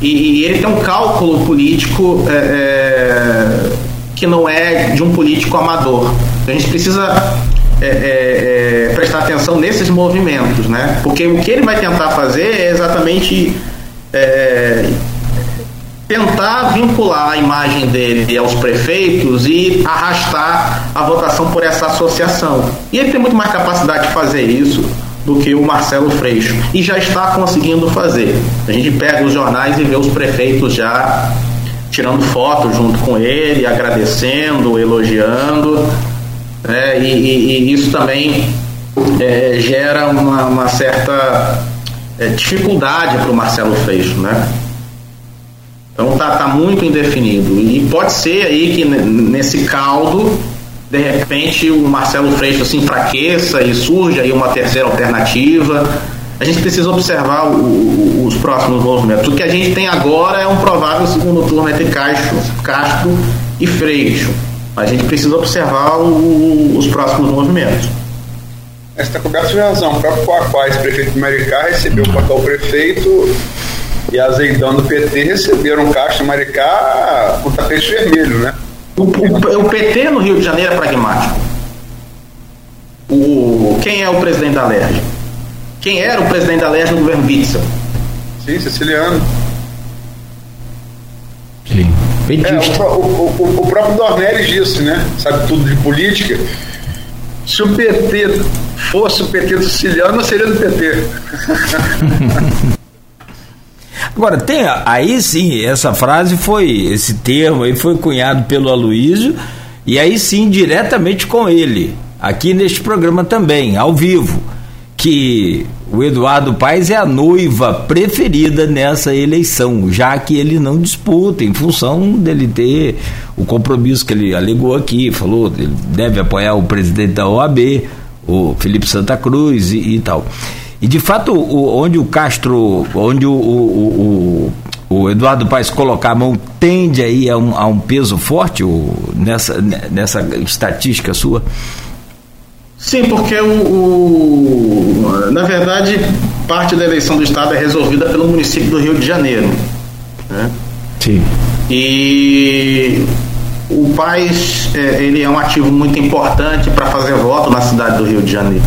Speaker 3: e, e ele tem um cálculo político é, é, que não é de um político amador. A gente precisa é, é, é, prestar atenção nesses movimentos, né? Porque o que ele vai tentar fazer é exatamente tentar vincular a imagem dele aos prefeitos e arrastar a votação por essa associação. E ele tem muito mais capacidade de fazer isso do que o Marcelo Freixo e já está conseguindo fazer. A gente pega os jornais e vê os prefeitos já tirando foto junto com ele, agradecendo, elogiando, né? e, e, e isso também é, gera uma, uma certa é, dificuldade para o Marcelo Freixo, né? Então tá, tá muito indefinido. E pode ser aí que nesse caldo, de repente, o Marcelo Freixo se enfraqueça e surja aí uma terceira alternativa. A gente precisa observar o, o, os próximos movimentos. O que a gente tem agora é um provável segundo turno entre Castro, Castro e Freixo. A gente precisa observar o, os próximos movimentos.
Speaker 4: Você está coberto de razão. O próprio Coaquá, prefeito de Maricá, recebeu o papel prefeito e Azeitão do PT receberam Castro e Maricá com tapete vermelho, né?
Speaker 3: O, o, o, PT no Rio de Janeiro é pragmático. O, quem é o presidente da LERJ? Quem era o presidente da LERJ no governo Witzel?
Speaker 4: Sim, siciliano.
Speaker 2: Sim.
Speaker 4: É, o, o, o, próprio Dornelles disse, né? Sabe tudo de política. Se o PT fosse o PT do siciliano, seria do PT.
Speaker 2: Agora, tem aí sim, essa frase foi, esse termo aí foi cunhado pelo Aloísio, e aí sim, diretamente com ele. aqui neste programa também, ao vivo, que o Eduardo Paes é a noiva preferida nessa eleição, já que ele não disputa, em função dele ter o compromisso que ele alegou aqui, falou, ele deve apoiar o presidente da OAB, o Felipe Santa Cruz e, e tal. E de fato, o, onde o Castro, onde o, o, o, Eduardo Paes colocar a mão tende aí a um, a um peso forte nessa, nessa estatística sua?
Speaker 3: Sim, porque o, o, na verdade parte da eleição do estado é resolvida pelo município do Rio de Janeiro. Né?
Speaker 2: Sim.
Speaker 3: E o Paz é, ele é um ativo muito importante para fazer voto na cidade do Rio de Janeiro.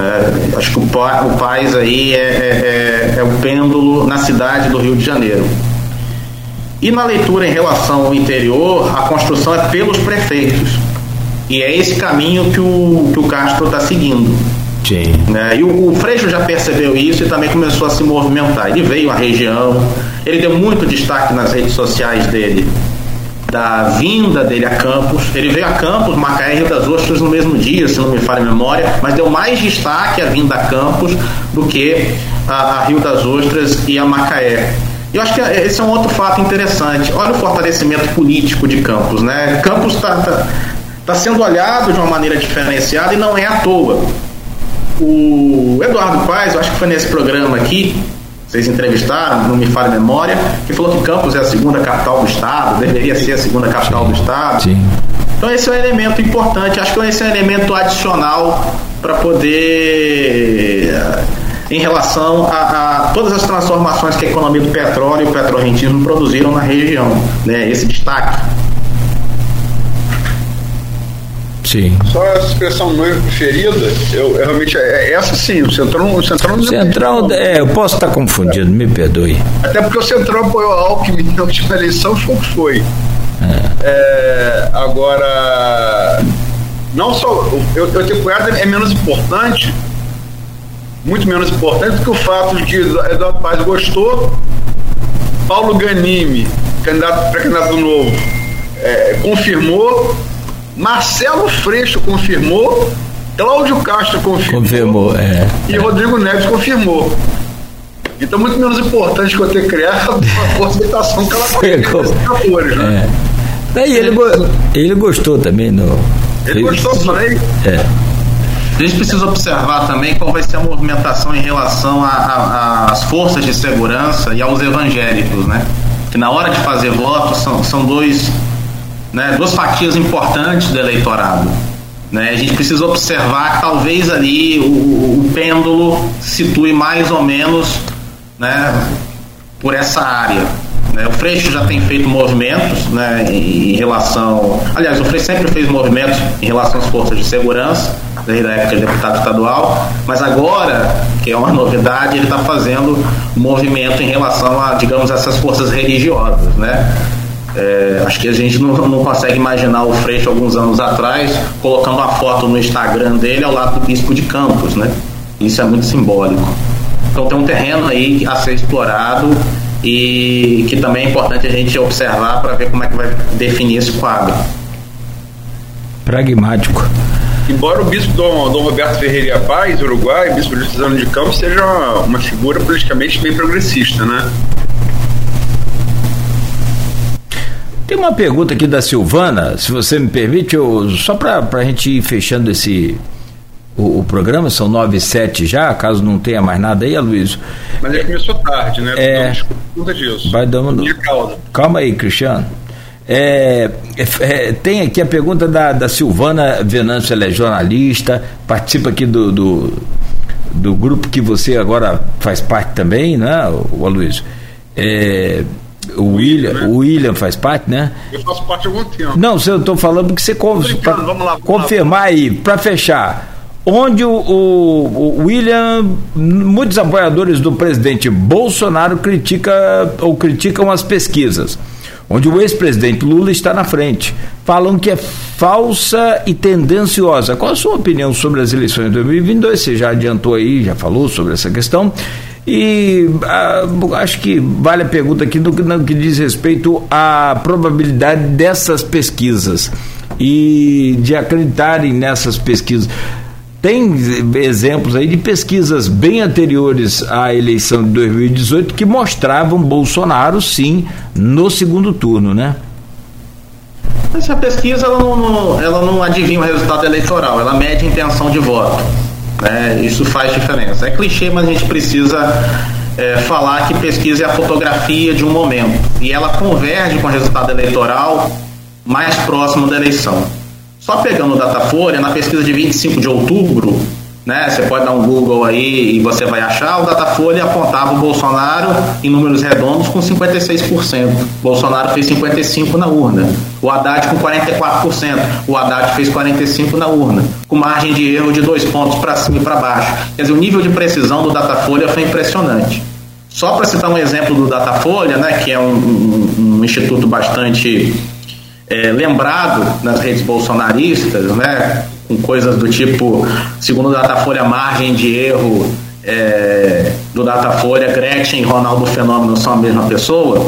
Speaker 3: É, acho que o, o aí é, é, é, é o pêndulo na cidade do Rio de Janeiro. E na leitura em relação ao interior, a construção é pelos prefeitos. E é esse caminho que o, que o Castro está seguindo.
Speaker 2: Sim.
Speaker 3: Né? E o, o Freixo já percebeu isso e também começou a se movimentar. Ele veio à região, ele deu muito destaque nas redes sociais dele da vinda dele a Campos. Ele veio a Campos, Macaé e Rio das Ostras no mesmo dia, se não me falha a memória, mas deu mais destaque a vinda a Campos do que a, a Rio das Ostras e a Macaé. Eu acho que esse é um outro fato interessante. Olha o fortalecimento político de Campos, né? Campos está tá, está sendo olhado de uma maneira diferenciada e não é à toa. O Eduardo Paes, eu acho que foi nesse programa aqui, vocês entrevistaram, não me falha a memória, que falou que Campos é a segunda capital do estado, deveria ser a segunda capital do estado.
Speaker 2: Sim.
Speaker 3: Então esse é um elemento importante, acho que esse é um elemento adicional para poder em relação a, a, todas as transformações que a economia do petróleo e o petrorrentismo produziram na região, né? Esse destaque.
Speaker 2: Sim.
Speaker 4: Só essa expressão noiva preferida, eu, eu realmente é, é essa sim, o Centrão, o Centrão
Speaker 2: não Centrão, é, eu posso estar confundindo, me perdoe.
Speaker 4: Até porque o Centrão apoiou a Alckmin na última eleição, foi o que foi. É. É, agora, não só. Eu, eu ter apoiado é menos importante, muito menos importante do que o fato de que Eduardo Paz gostou, Paulo Ganimi, candidato pré-candidato novo, é, confirmou Marcelo Freixo confirmou, Cláudio Castro confirmou,
Speaker 2: confirmou é,
Speaker 4: e. Rodrigo Neves confirmou. Então, muito menos importante que eu ter criado a aceitação que ela foi
Speaker 2: atores, né? É. Daí ele, ele gostou também. No...
Speaker 4: Ele gostou também.
Speaker 3: É. A gente precisa observar também qual vai ser a movimentação em relação às forças de segurança e aos evangélicos, né? Que na hora de fazer voto são, são dois né, duas fatias importantes do eleitorado. Né? A gente precisa observar que talvez ali o, o pêndulo situe mais ou menos né, por essa área. Né? O Freixo já tem feito movimentos né, em relação. Aliás, o Freixo sempre fez movimentos em relação às forças de segurança, desde a época de deputado estadual, mas agora, que é uma novidade, ele está fazendo movimento em relação a, digamos, essas forças religiosas. Né? É, acho que a gente não, não consegue imaginar o Freixo alguns anos atrás colocando uma foto no Instagram dele ao lado do bispo de Campos, né? Isso é muito simbólico. Então tem um terreno aí a ser explorado e que também é importante a gente observar para ver como é que vai definir esse quadro.
Speaker 2: Pragmático.
Speaker 4: Embora o bispo Dom, Dom Roberto Ferreira Paz, Uruguai, bispo diocesano de Campos, seja uma figura politicamente bem progressista, né?
Speaker 2: Tem uma pergunta aqui da Silvana, se você me permite, eu, só para a gente ir fechando esse o, o, programa, são nove e sete já, caso não tenha mais nada aí, Luiz.
Speaker 4: Mas ele começou tarde, né?
Speaker 2: É, Desculpa disso. Vai dando. Calma aí, Cristiano. É, é, é, tem aqui a pergunta da, da Silvana Venâncio, ela é jornalista, participa aqui do, do, do grupo que você agora faz parte também, né, o Aloysio? É, o William, né? o William faz parte, né?
Speaker 4: Eu faço parte há algum tempo.
Speaker 2: Não, eu estou falando porque você con vamos lá, vamos confirmar lá. aí, para fechar. Onde o, o, o, William, muitos apoiadores do presidente Bolsonaro critica ou criticam as pesquisas, onde o ex-presidente Lula está na frente. Falam que é falsa e tendenciosa. Qual a sua opinião sobre as eleições de 2022? Você já adiantou aí, já falou sobre essa questão. E ah, acho que vale a pergunta aqui no, que diz respeito à probabilidade dessas pesquisas e de acreditarem nessas pesquisas. Tem exemplos aí de pesquisas bem anteriores à eleição de 2018 que mostravam Bolsonaro sim no segundo turno, né?
Speaker 3: Essa pesquisa ela não, ela não adivinha o resultado eleitoral, ela mede intenção de voto. Né? Isso faz diferença. É clichê, mas a gente precisa é, falar que pesquisa é a fotografia de um momento e ela converge com o resultado eleitoral mais próximo da eleição. Só pegando o Datafolha, na pesquisa de 25 de outubro, né, você pode dar um Google aí e você vai achar, o Datafolha apontava o Bolsonaro em números redondos com 56%. Bolsonaro fez 55% na urna. O Haddad com 44%. O Haddad fez 45% na urna, com margem de erro de dois pontos para cima e para baixo. Quer dizer, o nível de precisão do Datafolha foi impressionante. Só para citar um exemplo do Datafolha, né, que é um, um, um instituto bastante é, lembrado nas redes bolsonaristas, né, com coisas do tipo, segundo o Datafolha, margem de erro é, do Datafolha, Gretchen e Ronaldo Fenômeno são a mesma pessoa.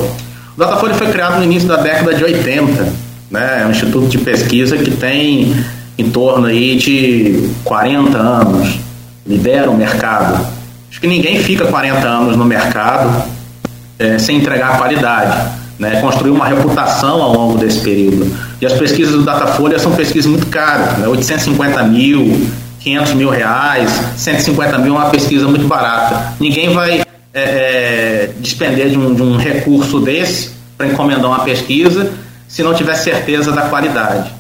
Speaker 3: O Datafolha foi criado no início da década de 80, né, é um instituto de pesquisa que tem em torno aí de 40 anos, lidera o mercado. Acho que ninguém fica 40 anos no mercado é, sem entregar qualidade né, construir uma reputação ao longo desse período. E as pesquisas do Datafolha são pesquisas muito caras, né, 850 mil, 500 mil reais, 150 mil é uma pesquisa muito barata. Ninguém vai é, é, despender de um, de um recurso desse para encomendar uma pesquisa se não tiver certeza da qualidade.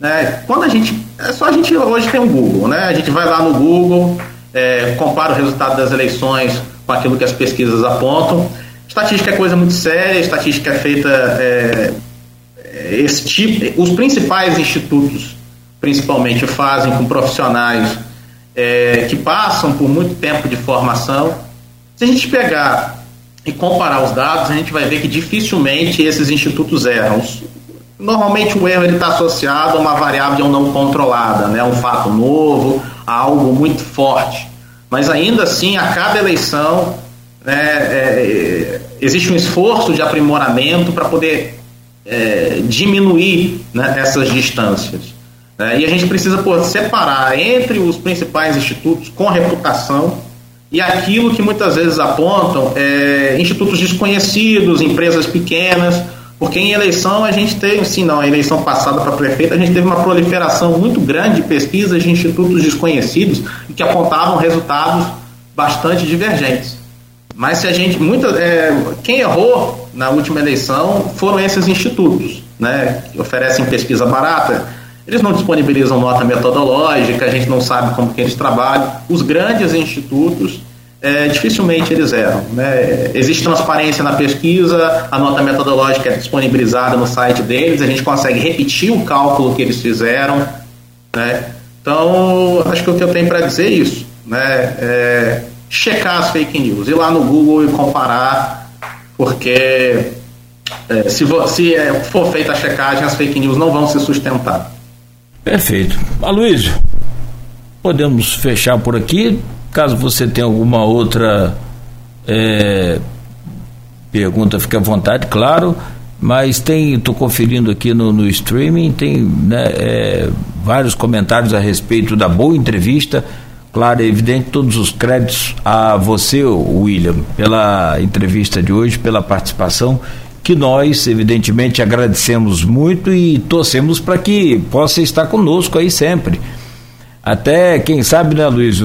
Speaker 3: Né? Quando a gente. É só a gente hoje tem um Google, né? A gente vai lá no Google, é, compara o resultado das eleições com aquilo que as pesquisas apontam Estatística é coisa muito séria, estatística é feita. É, é, esse tipo, os principais institutos, principalmente, fazem com profissionais é, que passam por muito tempo de formação. Se a gente pegar e comparar os dados, a gente vai ver que dificilmente esses institutos erram. Normalmente o erro está associado a uma variável não controlada, né? um fato novo, algo muito forte. Mas ainda assim, a cada eleição, né, é, existe um esforço de aprimoramento para poder é, diminuir né, essas distâncias. Né? E a gente precisa pô, separar entre os principais institutos com reputação e aquilo que muitas vezes apontam é, institutos desconhecidos, empresas pequenas, porque em eleição a gente teve, sim, não, a eleição passada para prefeito, a gente teve uma proliferação muito grande de pesquisas de institutos desconhecidos que apontavam resultados bastante divergentes. Mas se a gente. Muita, é, quem errou na última eleição foram esses institutos, né? Que oferecem pesquisa barata. Eles não disponibilizam nota metodológica, a gente não sabe como que eles trabalham. Os grandes institutos, é, dificilmente eles erram. Né? Existe transparência na pesquisa, a nota metodológica é disponibilizada no site deles, a gente consegue repetir o cálculo que eles fizeram. Né? Então, acho que o que eu tenho para dizer é isso. Né? É, checar as fake news, ir lá no Google e comparar, porque é, se, se é, for feita a checagem, as fake news não vão se sustentar.
Speaker 2: Perfeito. Aloysio, podemos fechar por aqui. Caso você tenha alguma outra é, pergunta, fique à vontade, claro. Mas tem, estou conferindo aqui no, no streaming, tem né, é, vários comentários a respeito da boa entrevista Claro, é evidente todos os créditos a você, William, pela entrevista de hoje, pela participação, que nós, evidentemente, agradecemos muito e torcemos para que possa estar conosco aí sempre. Até, quem sabe, né, Luiz?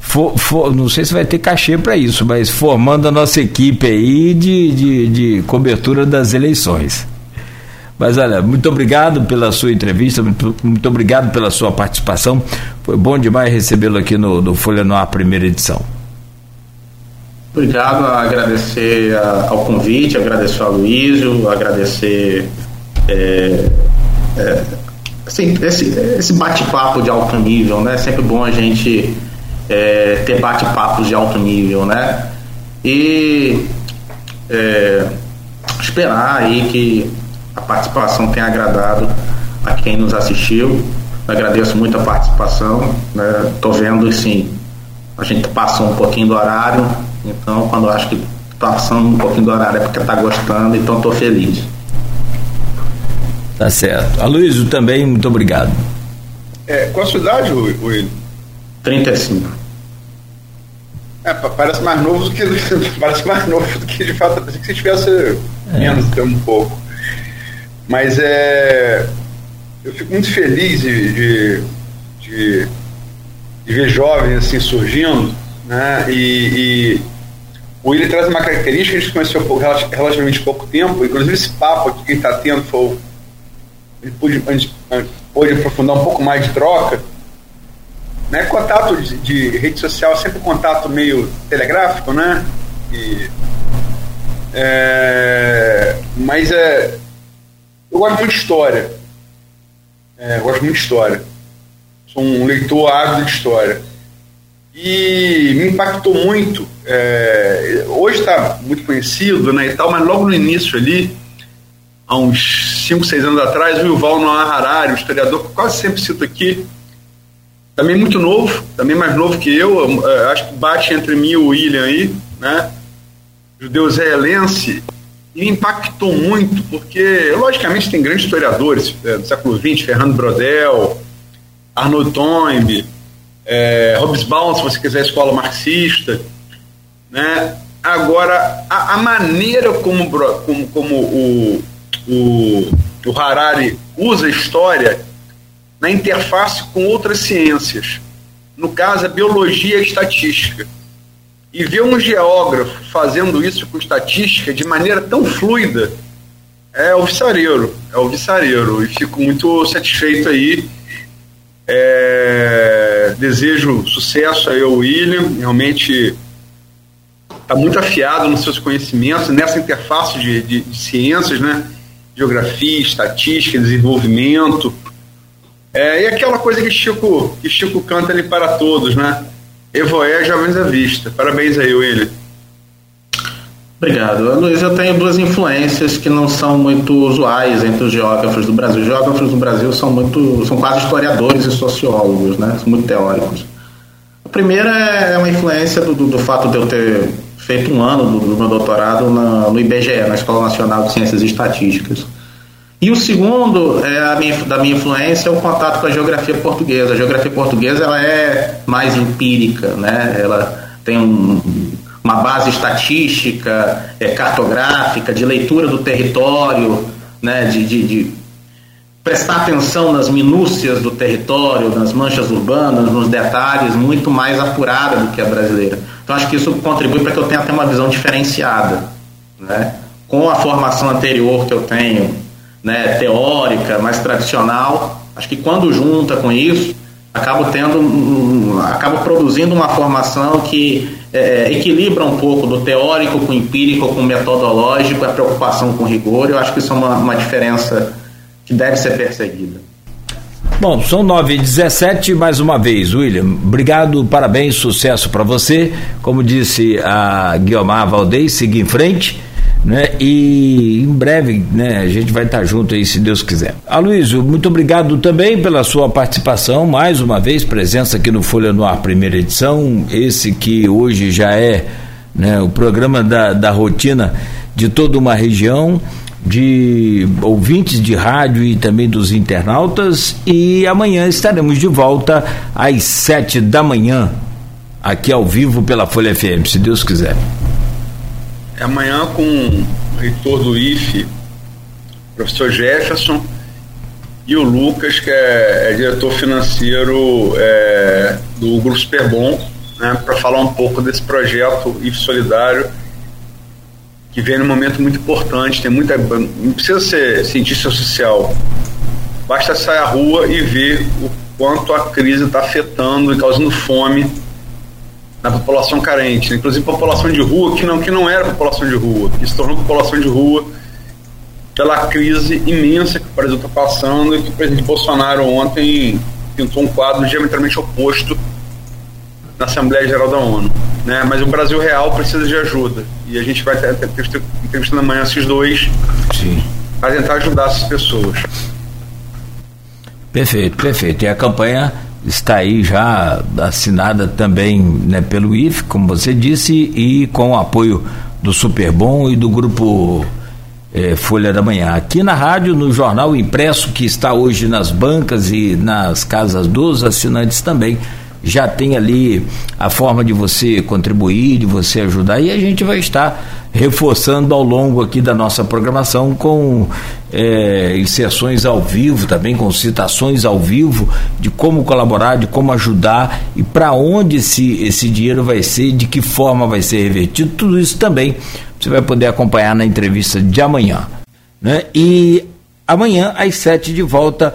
Speaker 2: For, for, não sei se vai ter cachê para isso, mas formando a nossa equipe aí de, de, de cobertura das eleições. Mas olha, muito obrigado pela sua entrevista, muito, muito obrigado pela sua participação. Foi bom demais recebê-lo aqui no, no Folha Noir, primeira edição.
Speaker 3: Obrigado, agradecer ao convite, agradecer ao Luísio, agradecer é, é, assim, esse, esse bate-papo de alto nível, né? Sempre bom a gente é, ter bate-papos de alto nível, né? E é, esperar aí que a participação tenha agradado a quem nos assistiu. agradeço muito a participação. Estou né? vendo, sim, a gente passou um pouquinho do horário, então quando eu acho que está passando um pouquinho do horário é porque está gostando, então estou feliz.
Speaker 2: Tá certo. Aloysio também, muito obrigado.
Speaker 4: É, qual a sua idade, Will?
Speaker 3: 35.
Speaker 4: É, parece mais novo do que parece mais novo do que de fato que se tivesse é. menos é. um pouco. Mas é eu fico muito feliz de, de, de, de ver jovens assim surgindo, né? E, e o William traz uma característica que a gente conheceu pouco, relativamente pouco tempo, inclusive esse papo aqui que está tendo foi ele pôde, a gente pôde aprofundar um pouco mais de troca. Né? Contato de, de rede social é sempre contato meio telegráfico, né? E, é, mas é, eu gosto muito de história. É, eu gosto muito de história. Sou um leitor ávido de história. E me impactou muito. É, hoje está muito conhecido né, e tal, mas logo no início ali, há uns 5, 6 anos atrás, o Yuval Noah Harari, um historiador que quase sempre cito aqui, também muito novo, também mais novo que eu, acho que bate entre mim e o William aí, né? Judeu israelense, e impactou muito, porque, logicamente, tem grandes historiadores é, do século XX, Fernando Brodel, Arnold Toynbee, é, Hobsbawm, se você quiser, escola marxista, né? Agora, a, a maneira como, como, como o, o, o Harari usa a história na interface com outras ciências, no caso, a biologia e a estatística. E ver um geógrafo fazendo isso com estatística de maneira tão fluida é o viçareiro, é o viçareiro. E fico muito satisfeito aí. É, desejo sucesso aí ao William, realmente está muito afiado nos seus conhecimentos, nessa interface de, de, de ciências, né? geografia, estatística, desenvolvimento. É, e aquela coisa que Chico, que Chico canta ali para todos, né? Evoé Jovens à Vista. Parabéns aí, William.
Speaker 3: Obrigado. Luiz, eu tenho duas influências que não são muito usuais entre os geógrafos do Brasil. Os geógrafos do Brasil são muito, são quase historiadores e sociólogos, né? São muito teóricos. A primeira é uma influência do, do, do fato de eu ter feito um ano do, do meu doutorado na, no IBGE, na Escola Nacional de Ciências e Estatísticas. E o segundo é minha, da minha influência é o contato com a geografia portuguesa. A geografia portuguesa ela é mais empírica, né? Ela tem um, uma base estatística, é, cartográfica, de leitura do território, né? de, de, de prestar atenção nas minúcias do território, nas manchas urbanas, nos detalhes, muito mais apurada do que a brasileira. Então acho que isso contribui para que eu tenha até uma visão diferenciada, né? Com a formação anterior que eu tenho, né, teórica, mais tradicional, acho que quando junta com isso, acabo tendo, acabo produzindo uma formação que é, equilibra um pouco do teórico com o empírico, com o metodológico, a preocupação com rigor. Eu acho que isso é uma, uma diferença que deve ser perseguida.
Speaker 2: Bom, são 9 e 17 mais uma vez, William. Obrigado, parabéns, sucesso para você. Como disse a Guiomar Valdez, siga em frente. Né? E em breve né, a gente vai estar junto aí, se Deus quiser. Aloysio, muito obrigado também pela sua participação, mais uma vez, presença aqui no Folha no Ar, primeira edição, esse que hoje já é né, o programa da, da rotina de toda uma região de ouvintes de rádio e também dos internautas. E amanhã estaremos de volta às sete da manhã, aqui ao vivo pela Folha FM, se Deus quiser.
Speaker 4: É amanhã com o reitor do IFE, professor Jefferson, e o Lucas, que é, é diretor financeiro é, do Grupo Superbom, né, para falar um pouco desse projeto IFE Solidário que vem num momento muito importante, tem muita. Não precisa ser cientista social. Basta sair à rua e ver o quanto a crise está afetando e causando fome na população carente, inclusive população de rua que não, que não era população de rua, que se tornou população de rua pela crise imensa que o Brasil está passando e que o presidente Bolsonaro ontem pintou um quadro diametralmente oposto na Assembleia Geral da ONU. Né? Mas o Brasil real precisa de ajuda. E a gente vai ter, ter entrevistando amanhã esses dois para tentar ajudar essas pessoas.
Speaker 2: Perfeito, perfeito. E a campanha está aí já assinada também né, pelo IF, como você disse, e com o apoio do Superbom e do grupo é, Folha da Manhã. Aqui na rádio, no jornal impresso que está hoje nas bancas e nas casas dos assinantes também, já tem ali a forma de você contribuir, de você ajudar, e a gente vai estar reforçando ao longo aqui da nossa programação com é, inserções ao vivo, também com citações ao vivo de como colaborar, de como ajudar e para onde esse, esse dinheiro vai ser, de que forma vai ser revertido, tudo isso também você vai poder acompanhar na entrevista de amanhã. Né? E amanhã, às sete, de volta